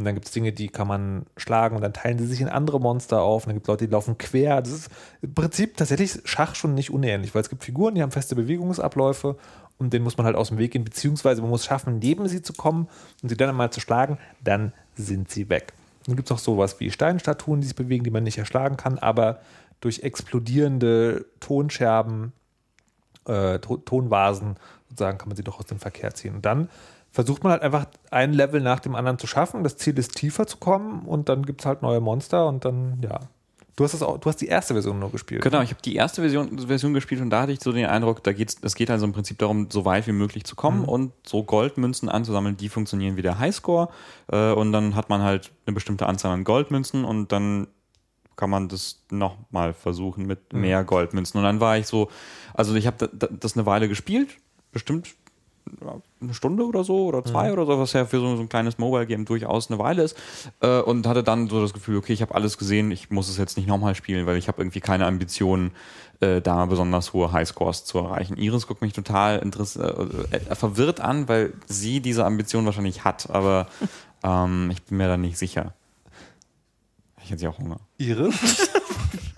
Und dann gibt es Dinge, die kann man schlagen und dann teilen sie sich in andere Monster auf. Und dann gibt es Leute, die laufen quer. Das ist im Prinzip tatsächlich Schach schon nicht unähnlich, weil es gibt Figuren, die haben feste Bewegungsabläufe und denen muss man halt aus dem Weg gehen, beziehungsweise man muss schaffen, neben sie zu kommen und sie dann einmal zu schlagen, dann sind sie weg. Dann gibt es auch sowas wie Steinstatuen, die sich bewegen, die man nicht erschlagen kann, aber durch explodierende Tonscherben, äh, to Tonvasen sozusagen, kann man sie doch aus dem Verkehr ziehen. Und dann versucht man halt einfach ein Level nach dem anderen zu schaffen. Das Ziel ist, tiefer zu kommen und dann gibt es halt neue Monster und dann, ja. Du hast, das auch, du hast die erste Version nur gespielt. Genau, ich habe die erste Version, Version gespielt und da hatte ich so den Eindruck, da geht's, es geht also im Prinzip darum, so weit wie möglich zu kommen und so Goldmünzen anzusammeln, die funktionieren wie der Highscore. Äh, und dann hat man halt eine bestimmte Anzahl an Goldmünzen und dann kann man das nochmal versuchen mit mehr Goldmünzen. Und dann war ich so, also ich habe da, da, das eine Weile gespielt, bestimmt eine Stunde oder so oder zwei oder so, was ja für so, so ein kleines Mobile-Game durchaus eine Weile ist. Äh, und hatte dann so das Gefühl, okay, ich habe alles gesehen, ich muss es jetzt nicht nochmal spielen, weil ich habe irgendwie keine Ambitionen, äh, da besonders hohe Highscores zu erreichen. Iris guckt mich total äh, äh, verwirrt an, weil sie diese Ambition wahrscheinlich hat, aber ähm, ich bin mir da nicht sicher. Ich hätte ja auch Hunger. Iris?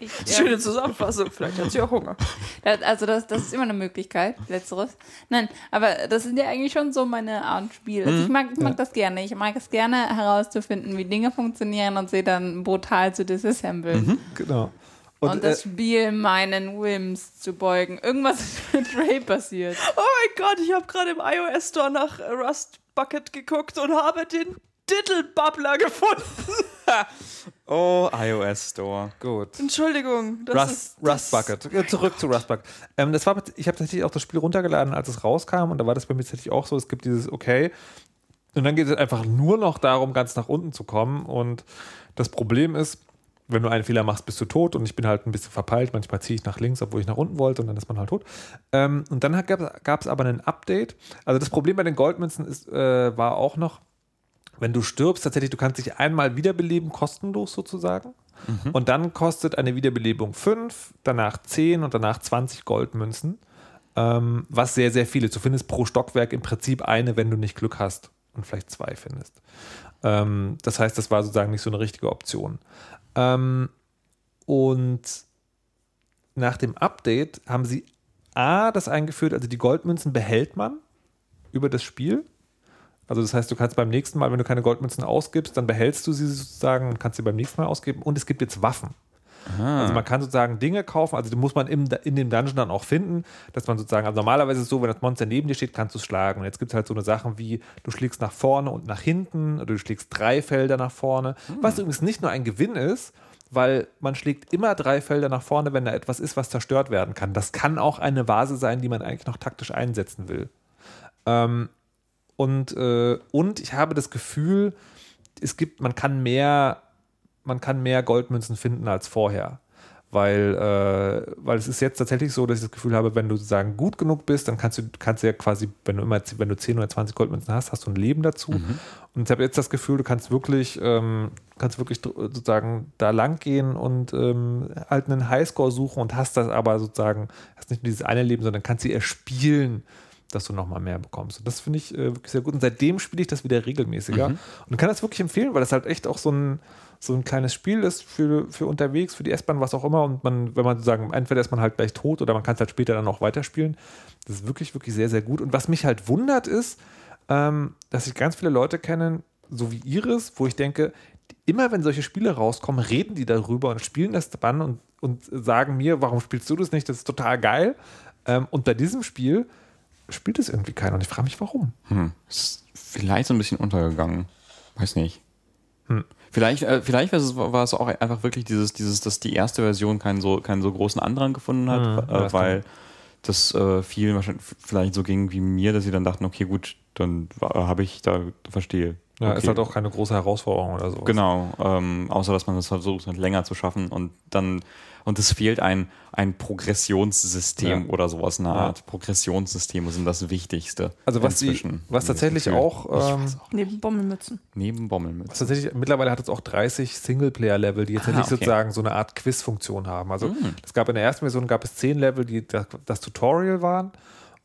Ich, Schöne Zusammenfassung. Vielleicht hat sie auch Hunger. Also das, das ist immer eine Möglichkeit, letzteres. Nein, aber das sind ja eigentlich schon so meine Art Spiel. Also ich mag, ich mag das gerne. Ich mag es gerne herauszufinden, wie Dinge funktionieren und sie dann brutal zu disassemblen. genau. Und, Und, äh, das Spiel meinen Whims zu beugen. Irgendwas ist mit Ray passiert. Oh mein Gott, ich habe gerade im iOS Store nach Rust Bucket geguckt und habe den Diddle Bubbler gefunden. Oh, iOS Store. Gut. Entschuldigung. Das Rust, ist, Rust Bucket. Ja, zurück zu Rust Bucket. Ähm, das war, ich habe tatsächlich auch das Spiel runtergeladen, als es rauskam, und da war das bei mir tatsächlich auch so. Es gibt dieses Okay. Und dann geht es einfach nur noch darum, ganz nach unten zu kommen. Und das Problem ist, wenn du einen Fehler machst, bist du tot. Und ich bin halt ein bisschen verpeilt. Manchmal ziehe ich nach links, obwohl ich nach unten wollte, und dann ist man halt tot. Ähm, und dann gab es aber ein Update. Also das Problem bei den Goldmünzen ist, äh, war auch noch, wenn du stirbst, tatsächlich, du kannst dich einmal wiederbeleben, kostenlos sozusagen. Und dann kostet eine Wiederbelebung 5, danach 10 und danach 20 Goldmünzen. Ähm, was sehr, sehr viele. Du findest pro Stockwerk im Prinzip eine, wenn du nicht Glück hast und vielleicht zwei findest. Ähm, das heißt, das war sozusagen nicht so eine richtige Option. Ähm, und nach dem Update haben sie A, das eingeführt, also die Goldmünzen behält man über das Spiel. Also das heißt, du kannst beim nächsten Mal, wenn du keine Goldmünzen ausgibst, dann behältst du sie sozusagen und kannst sie beim nächsten Mal ausgeben. Und es gibt jetzt Waffen. Also man kann sozusagen Dinge kaufen, also die muss man im, in dem Dungeon dann auch finden, dass man sozusagen, also normalerweise ist es so, wenn das Monster neben dir steht, kannst du es schlagen. Und jetzt gibt es halt so eine Sachen wie, du schlägst nach vorne und nach hinten oder du schlägst drei Felder nach vorne, was übrigens nicht nur ein Gewinn ist, weil man schlägt immer drei Felder nach vorne, wenn da etwas ist, was zerstört werden kann. Das kann auch eine Vase sein, die man eigentlich noch taktisch einsetzen will. Ähm, und, äh, und ich habe das Gefühl, es gibt, man kann mehr, man kann mehr Goldmünzen finden als vorher. Weil, äh, weil es ist jetzt tatsächlich so, dass ich das Gefühl habe, wenn du sozusagen gut genug bist, dann kannst du, kannst du ja quasi, wenn du immer, wenn du 10 oder 20 Goldmünzen hast, hast du ein Leben dazu. Und ich habe jetzt das Gefühl, du kannst wirklich, ähm, kannst wirklich sozusagen da lang gehen und ähm, halt einen Highscore suchen und hast das aber sozusagen, hast nicht nur dieses eine Leben, sondern kannst sie erspielen dass du nochmal mehr bekommst. Und das finde ich äh, wirklich sehr gut. Und seitdem spiele ich das wieder regelmäßiger. Und kann das wirklich empfehlen, weil das halt echt auch so ein, so ein kleines Spiel ist für, für unterwegs, für die S-Bahn, was auch immer. Und man, wenn man sozusagen, entweder ist man halt gleich tot oder man kann es halt später dann auch weiterspielen. Das ist wirklich, wirklich sehr, sehr gut. Und was mich halt wundert ist, ähm, dass ich ganz viele Leute kenne, so wie Iris, wo ich denke, immer wenn solche Spiele rauskommen, reden die darüber und spielen das dann und, und sagen mir, warum spielst du das nicht? Das ist total geil. Ähm, und bei diesem Spiel spielt es irgendwie keiner. Und ich frage mich, warum. Hm. Ist vielleicht so ein bisschen untergegangen. Weiß nicht. Hm. Vielleicht, äh, vielleicht war es, war es auch einfach wirklich dieses, dieses, dass die erste Version keinen so, keinen so großen Andrang gefunden hat, Hm, äh, weil das äh, vielen wahrscheinlich vielleicht so ging wie mir, dass sie dann dachten, okay, gut, dann habe ich da, verstehe. Ja, okay. ist halt auch keine große Herausforderung oder so. Genau, ähm, außer dass man das versucht, halt länger zu schaffen und dann und es fehlt ein, ein Progressionssystem Ja. oder sowas Ja. Art. Progressionssysteme sind das Wichtigste. Also was, die, was tatsächlich auch, ähm, auch. neben Bommelmützen. Neben Bommelmützen. tatsächlich, mittlerweile hat es auch 30 Singleplayer-Level, die jetzt Ah, nicht okay. sozusagen so eine Art Quiz-Funktion haben. Also Mhm. es gab in der ersten Version gab es 10 Level, die das Tutorial waren.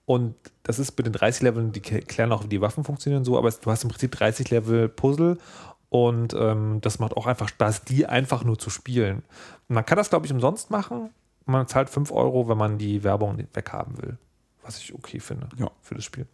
Und das ist mit den 30 Leveln, die klären auch, wie die Waffen funktionieren so, aber du hast im Prinzip 30 Level Puzzle und ähm, das macht auch einfach Spaß, die einfach nur zu spielen. Man kann das, glaube ich, umsonst machen. Man zahlt 5 Euro, wenn man die Werbung weghaben will. Was ich okay finde Ja. für das Spiel.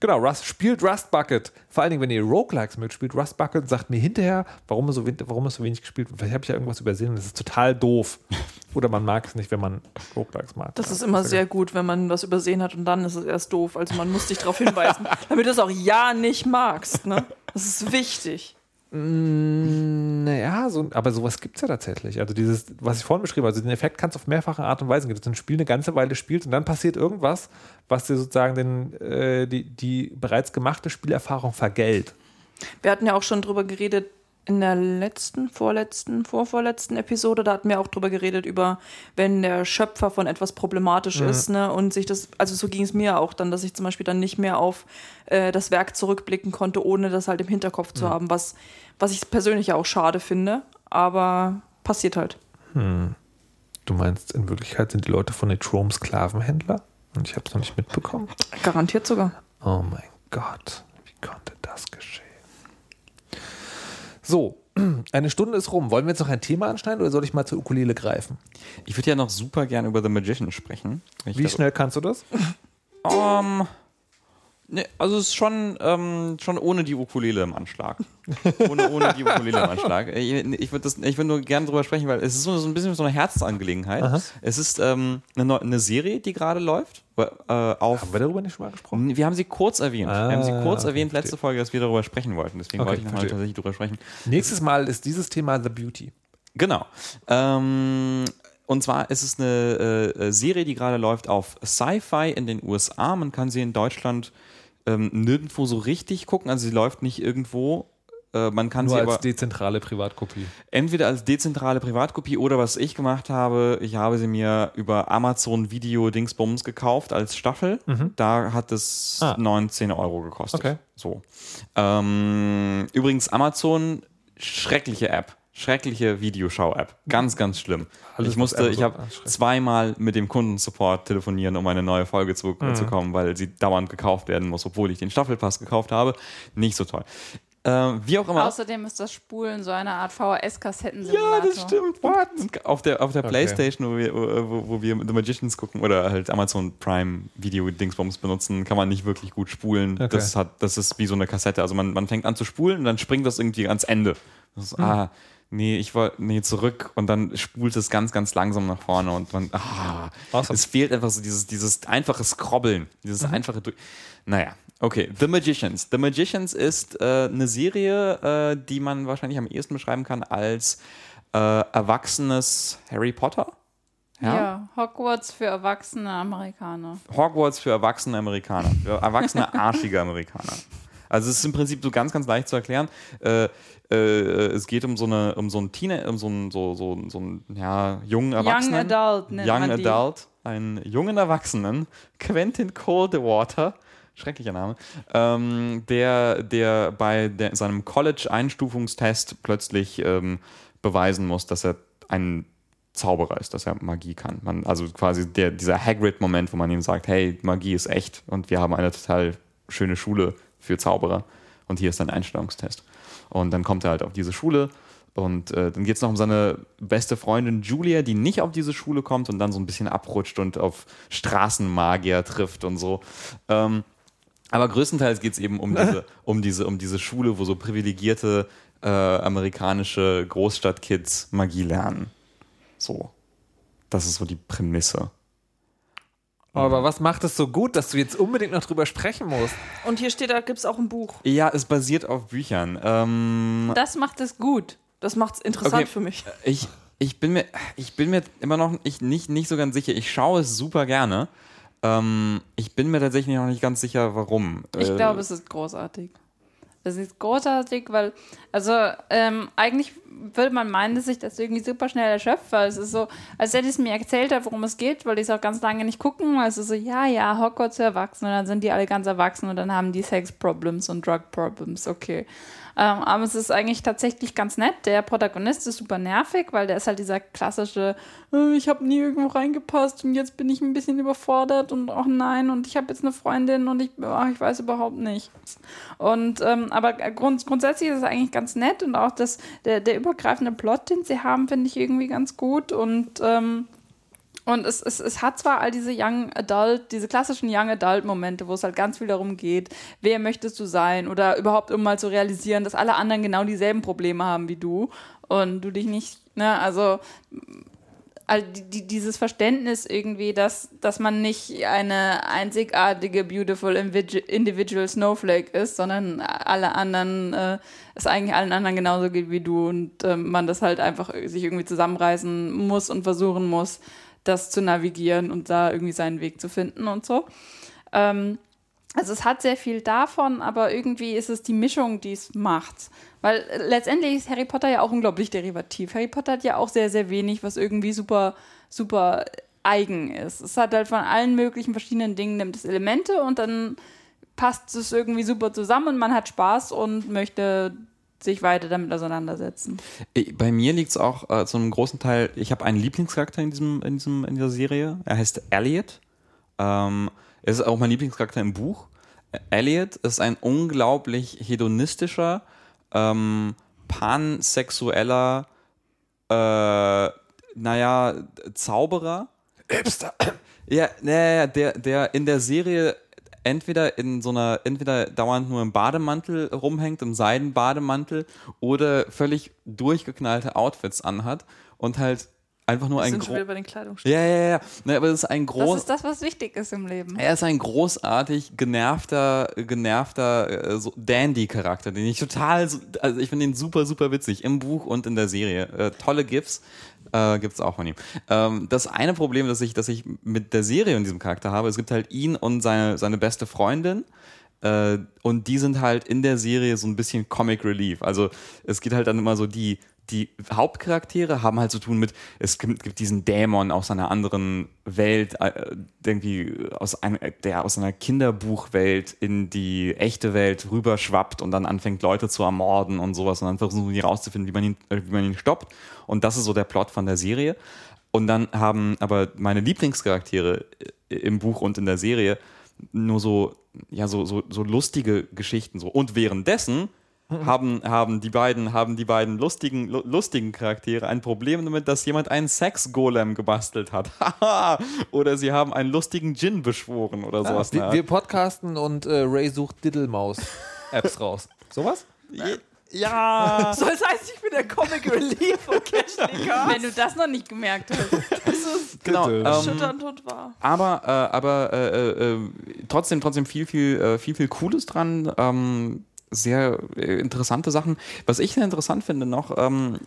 Genau, Rust, spielt Rust Bucket. Vor allen Dingen, wenn ihr Roguelikes mögt, spielt Rust Bucket sagt mir hinterher, warum es so, warum es so wenig gespielt wird. Vielleicht habe ich ja irgendwas übersehen und das ist total doof. Oder man mag es nicht, wenn man Roguelikes mag. Das Ja, ist immer sehr gut, wenn man was übersehen hat und dann ist es erst doof. Also man muss dich darauf hinweisen, damit du es auch ja nicht magst. Ne? Das ist wichtig. Naja, so, aber sowas gibt es ja tatsächlich. Also dieses, was ich vorhin beschrieben habe, also den Effekt kannst du auf mehrfache Art und Weise geben, dass du ein Spiel eine ganze Weile spielst und dann passiert irgendwas, was dir sozusagen den, äh, die, die bereits gemachte Spielerfahrung vergällt. Wir hatten ja auch schon drüber geredet in der letzten, vorletzten, vorvorletzten Episode. Da hatten wir auch drüber geredet, über wenn der Schöpfer von etwas problematisch ist, ne? Und sich das, also so ging es mir auch dann, dass ich zum Beispiel dann nicht mehr auf äh, das Werk zurückblicken konnte, ohne das halt im Hinterkopf zu haben, was, was ich persönlich ja auch schade finde. Aber passiert halt. Du meinst, in Wirklichkeit sind die Leute von Netrom Sklavenhändler? Und ich habe es noch nicht mitbekommen. Garantiert sogar. Oh mein Gott, wie konnte das geschehen? So, eine Stunde ist rum. Wollen wir jetzt noch ein Thema anschneiden oder soll ich mal zur Ukulele greifen? Ich würde ja noch super gern über The Magician sprechen. Wie schnell kannst du das? Ähm, Nee, also es ist schon, ähm, schon ohne die Ukulele im Anschlag. ohne, ohne die Ukulele im Anschlag. Ich, ich würde würd nur gerne drüber sprechen, weil es ist so, so ein bisschen so eine Herzensangelegenheit. Es ist ähm, eine, eine Serie, die gerade läuft. Äh, auf, Haben wir darüber nicht schon mal gesprochen? wir haben sie kurz erwähnt. wir haben sie Ah, kurz okay, erwähnt, letzte verstehe. Folge, dass wir darüber sprechen wollten. Deswegen Okay, wollte ich nochmal tatsächlich darüber sprechen. Nächstes Mal ist dieses Thema The Beauty. Genau. Ähm, und zwar ist es eine äh, äh, Serie, die gerade läuft auf Sci-Fi in den USA. Man kann sie in Deutschland ähm, nirgendwo so richtig gucken. Also sie läuft nicht irgendwo. Äh, man kann Nur sie als dezentrale Privatkopie. entweder als dezentrale Privatkopie oder was ich gemacht habe, ich habe sie mir über Amazon Video Dingsbums gekauft als Staffel. Da hat es Ah. 19 Euro gekostet. Okay. So. Ähm, übrigens Amazon schreckliche App. Schreckliche Videoschau-App. Ganz, ganz schlimm. Alles, ich musste, ich habe zweimal mit dem Kundensupport telefonieren, um eine neue Folge zu, Mhm. zu kommen, weil sie dauernd gekauft werden muss, obwohl ich den Staffelpass gekauft habe. Nicht so toll. Äh, wie auch immer. Außerdem ist das Spulen so eine Art VHS-Kassettensimulator. Ja, das stimmt. What? Auf der, auf der Playstation, wo wir, wo, wo wir The Magicians gucken oder halt Amazon Prime Video Dingsbums benutzen, kann man nicht wirklich gut spulen. Okay. Das, hat, das ist wie so eine Kassette. Also man, man fängt an zu spulen und dann springt das irgendwie ans Ende. Das ist, Ah, nee, ich wollte, nee, zurück und dann spult es ganz, ganz langsam nach vorne und man, ah, Awesome. es fehlt einfach so dieses, dieses einfache Scrobbeln, dieses einfache, Drück- naja. Okay, The Magicians. The Magicians ist äh, eine Serie, äh, die man wahrscheinlich am ehesten beschreiben kann als äh, erwachsenes Harry Potter. Ja? Hogwarts für erwachsene Amerikaner. Hogwarts für erwachsene Amerikaner. Für erwachsene, arschige Amerikaner. Also es ist im Prinzip so ganz, ganz leicht zu erklären. Äh, äh, es geht um so eine, um so einen Teenager, um so einen, so, so, so einen ja, jungen Erwachsenen. Young Adult nennt Young. Adult, einen jungen Erwachsenen, Quentin Coldwater, schrecklicher Name, ähm, der, der bei der, seinem College-Einstufungstest plötzlich ähm, beweisen muss, dass er ein Zauberer ist, dass er Magie kann. Man, also quasi der, dieser Hagrid-Moment, wo man ihm sagt, hey, Magie ist echt und wir haben eine total schöne Schule für Zauberer und hier ist dein Einstellungstest. Und dann kommt er halt auf diese Schule und äh, dann geht es noch um seine beste Freundin Julia, die nicht auf diese Schule kommt und dann so ein bisschen abrutscht und auf Straßenmagier trifft und so. Ähm, aber größtenteils geht es eben um diese, um, diese, um diese Schule, wo so privilegierte äh, amerikanische Großstadtkids Magie lernen. So. Das ist so die Prämisse. Aber was macht es so gut, dass du jetzt unbedingt noch drüber sprechen musst? Und hier steht, da gibt es auch ein Buch. Ja, es basiert auf Büchern. Ähm, Das macht es gut. Das macht es interessant Okay. für mich. ich, ich, bin mir, ich bin mir immer noch ich, nicht, nicht so ganz sicher. Ich schaue es super gerne. Ähm, ich bin mir tatsächlich noch nicht ganz sicher, warum. Ich Äh, glaube, es ist großartig. Es ist großartig, weil, also ähm, eigentlich würde man meinen, dass sich das irgendwie super schnell erschöpft, weil es ist so, als hätte es mir erzählt, worum es geht, weil die es auch ganz lange nicht gucken. ist so, ja, ja, Hogwarts für Erwachsene, und dann sind die alle ganz erwachsen und dann haben die Sex-Problems und Drug-Problems, okay. Ähm, aber es ist eigentlich tatsächlich ganz nett. Der Protagonist ist super nervig, weil der ist halt dieser klassische, äh, ich habe nie irgendwo reingepasst und jetzt bin ich ein bisschen überfordert und auch nein und ich habe jetzt eine Freundin und ich, ach, ich weiß überhaupt nicht. Und ähm, aber grund, grundsätzlich ist es eigentlich ganz nett und auch das, der, der übergreifende Plot, den sie haben, finde ich irgendwie ganz gut und ähm, und es, es, es hat zwar all diese Young Adult, diese klassischen Young Adult Momente, wo es halt ganz viel darum geht, wer möchtest du sein oder überhaupt um mal zu realisieren, dass alle anderen genau dieselben Probleme haben wie du und du dich nicht, ne, also all die, die, dieses Verständnis irgendwie, dass, dass man nicht eine einzigartige, beautiful individu- individual Snowflake ist, sondern alle anderen, äh, es eigentlich allen anderen genauso geht wie du und ähm, man das halt einfach sich irgendwie zusammenreißen muss und versuchen muss, das zu navigieren und da irgendwie seinen Weg zu finden und so. Ähm, also es hat sehr viel davon, aber irgendwie ist es die Mischung, die es macht. Weil äh, letztendlich ist Harry Potter ja auch unglaublich derivativ. Harry Potter hat ja auch sehr, sehr wenig, was irgendwie super, super eigen ist. Es hat halt von allen möglichen verschiedenen Dingen nimmt es Elemente und dann passt es irgendwie super zusammen und man hat Spaß und möchte sich weiter damit auseinandersetzen. Ich- Bei mir liegt es auch äh, zu einem großen Teil, ich habe einen Lieblingscharakter in, diesem, in, diesem, in dieser Serie. Er heißt Elliot. Ähm, er ist auch mein Lieblingscharakter im Buch. Äh, Elliot ist ein unglaublich hedonistischer, ähm, pansexueller, äh, naja, Zauberer. Hipster. Ja, naja, der, der in der Serie entweder in so einer, entweder dauernd nur im Bademantel rumhängt, im Seidenbademantel, oder völlig durchgeknallte Outfits anhat und halt einfach nur Wir ein sind schon wieder bei den Kleidungsstücken. Ja, ja, ja. Ne, aber es ist ein Das groß. ist das, was wichtig ist im Leben. Er ist ein großartig genervter, genervter äh, so Dandy-Charakter, den ich total, so- also ich finde ihn super, super witzig im Buch und in der Serie. Äh, tolle GIFs äh, gibt's auch von ihm. Ähm, das eine Problem, das ich, das ich mit der Serie und diesem Charakter habe, es gibt halt ihn und seine, seine beste Freundin. Äh, und die sind halt in der Serie so ein bisschen Comic Relief. Also es geht halt dann immer so die die Hauptcharaktere haben halt zu tun mit, es gibt, diesen Dämon aus einer anderen Welt, äh, irgendwie aus einer, der aus einer Kinderbuchwelt in die echte Welt rüberschwappt und dann anfängt, Leute zu ermorden und sowas und dann versuchen die rauszufinden, wie man ihn, äh, wie man ihn stoppt. Und das ist so der Plot von der Serie. Und dann haben aber meine Lieblingscharaktere äh, im Buch und in der Serie nur so, ja, so, so, so lustige Geschichten so. Und währenddessen haben, haben die beiden, haben die beiden lustigen, lu- lustigen Charaktere ein Problem damit, dass jemand einen Sex-Golem gebastelt hat. Haha. oder sie haben einen lustigen Djinn beschworen oder sowas. wir, wir podcasten und äh, Ray sucht Diddlemaus-Apps raus. Sowas? ja. So, das heißt, ich bin der Comic Relief von Cashley Cards. Wenn du das noch nicht gemerkt hast. Das ist genau. Ähm, erschütternd und wahr. aber äh, aber äh, äh, äh, trotzdem trotzdem viel viel äh, viel viel Cooles dran. Ähm, sehr äh, interessante Sachen. Was ich sehr interessant finde noch, ähm,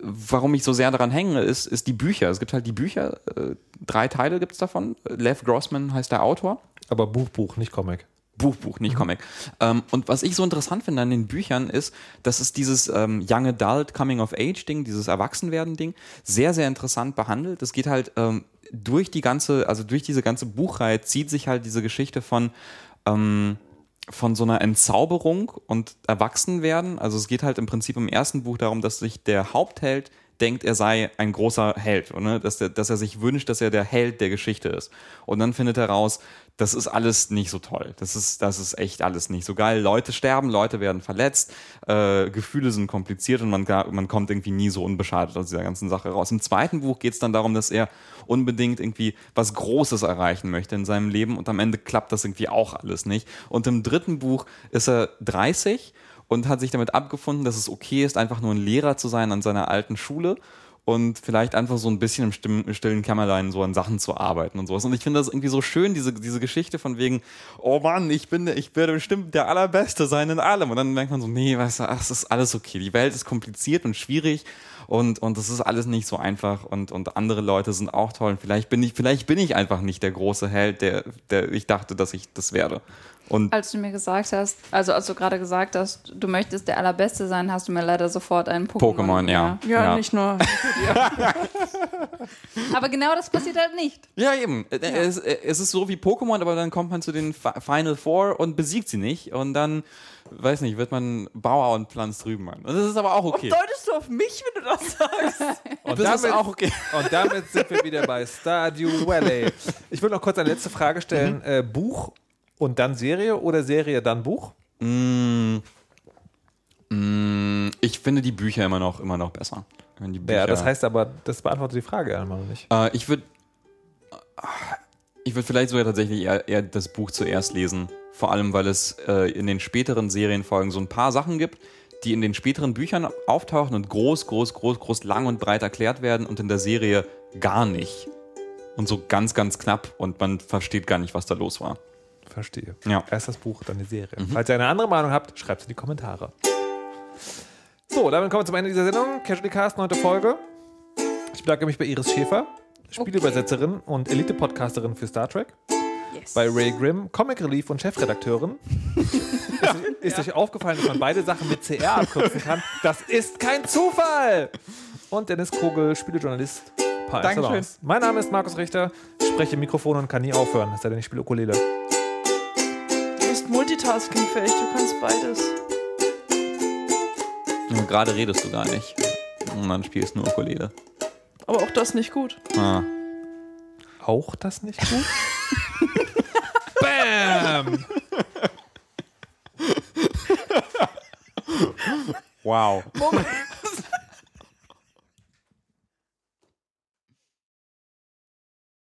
warum ich so sehr daran hänge, ist, ist die Bücher. Es gibt halt die Bücher, äh, drei Teile gibt es davon. Lev Grossman heißt der Autor. Aber Buch, Buch, nicht Comic. Buch, Buch, nicht Comic. Ähm, und was ich so interessant finde an den Büchern ist, dass es dieses ähm, Young Adult Coming of Age Ding, dieses Erwachsenwerden-Ding, sehr, sehr interessant behandelt. Es geht halt ähm, durch die ganze, also durch diese ganze Buchreihe zieht sich halt diese Geschichte von, ähm, von so einer Entzauberung und Erwachsenwerden. Also es geht halt im Prinzip im ersten Buch darum, dass sich der Hauptheld denkt, er sei ein großer Held, oder? Dass, der, dass er sich wünscht, dass er der Held der Geschichte ist. Und dann findet er raus, das ist alles nicht so toll. Das ist, das ist echt alles nicht so geil. Leute sterben, Leute werden verletzt, äh, Gefühle sind kompliziert und man, man kommt irgendwie nie so unbeschadet aus dieser ganzen Sache raus. Im zweiten Buch geht es dann darum, dass er unbedingt irgendwie was Großes erreichen möchte in seinem Leben und am Ende klappt das irgendwie auch alles nicht. Und im dritten Buch ist er 30 und hat sich damit abgefunden, dass es okay ist, einfach nur ein Lehrer zu sein an seiner alten Schule und vielleicht einfach so ein bisschen im stillen, Kämmerlein so an Sachen zu arbeiten und sowas. Und ich finde das irgendwie so schön, diese, diese Geschichte von wegen, oh Mann, ich bin, ich werde bestimmt der Allerbeste sein in allem. Und dann merkt man so, nee, weißt du, ach, es ist alles okay. Die Welt ist kompliziert und schwierig und, und das ist alles nicht so einfach und, und andere Leute sind auch toll. Und vielleicht bin ich, vielleicht bin ich einfach nicht der große Held, der, der ich dachte, dass ich das werde. Und Als du mir gesagt hast, also als du gerade gesagt hast, du möchtest der Allerbeste sein, hast du mir leider sofort einen Pokémon. Pokémon, ja. Ja, nicht nur. Aber genau das passiert halt nicht. Ja, eben. Äh, Es, äh, es ist so wie Pokémon, aber dann kommt man zu den Fi- Final Four und besiegt sie nicht. Und dann, weiß nicht, wird man Bauer und pflanzt Rüben an. Und das ist aber auch okay. Deutest du auf mich, wenn du das sagst? Und Das ist auch okay. Und damit sind wir wieder bei Stardew Valley. Ich würde noch kurz eine letzte Frage stellen. Äh, Buch und dann Serie oder Serie dann Buch? Mm, mm, ich finde die Bücher immer noch, immer noch besser. Wenn die Bücher, Ja, das heißt aber, das beantwortet die Frage einmal noch nicht. Äh, ich würde ich würde vielleicht sogar tatsächlich eher, eher das Buch zuerst lesen. Vor allem, weil es äh, in den späteren Serienfolgen so ein paar Sachen gibt, die in den späteren Büchern auftauchen und groß, groß, groß, groß, lang und breit erklärt werden und in der Serie gar nicht. Und so ganz, ganz knapp und man versteht gar nicht, was da los war. Verstehe. Ja. Erst das Buch, dann die Serie. Falls ihr eine andere Meinung habt, schreibt es in die Kommentare. So, damit kommen wir zum Ende dieser Sendung. Casually Cast, neunte Folge. Ich bedanke mich bei Iris Schäfer, Spielübersetzerin und Elite-Podcasterin für Star Trek. Yes. Bei Ray Grimm, Comic Relief und Chefredakteurin. ist ist euch aufgefallen, dass man beide Sachen mit CR abkürzen kann? Das ist kein Zufall! Und Dennis Kogel, Spielejournalist Dankeschön. Mein Name ist Markus Richter. Ich spreche im Mikrofon und kann nie aufhören, es sei denn, ich spiele Ukulele. Multitaskingfähig, du kannst beides. Und gerade redest du gar nicht. Und dann spielst du nur Ukulele. Aber auch das nicht gut. Ah. Auch das nicht gut? Bam! Wow. Moment,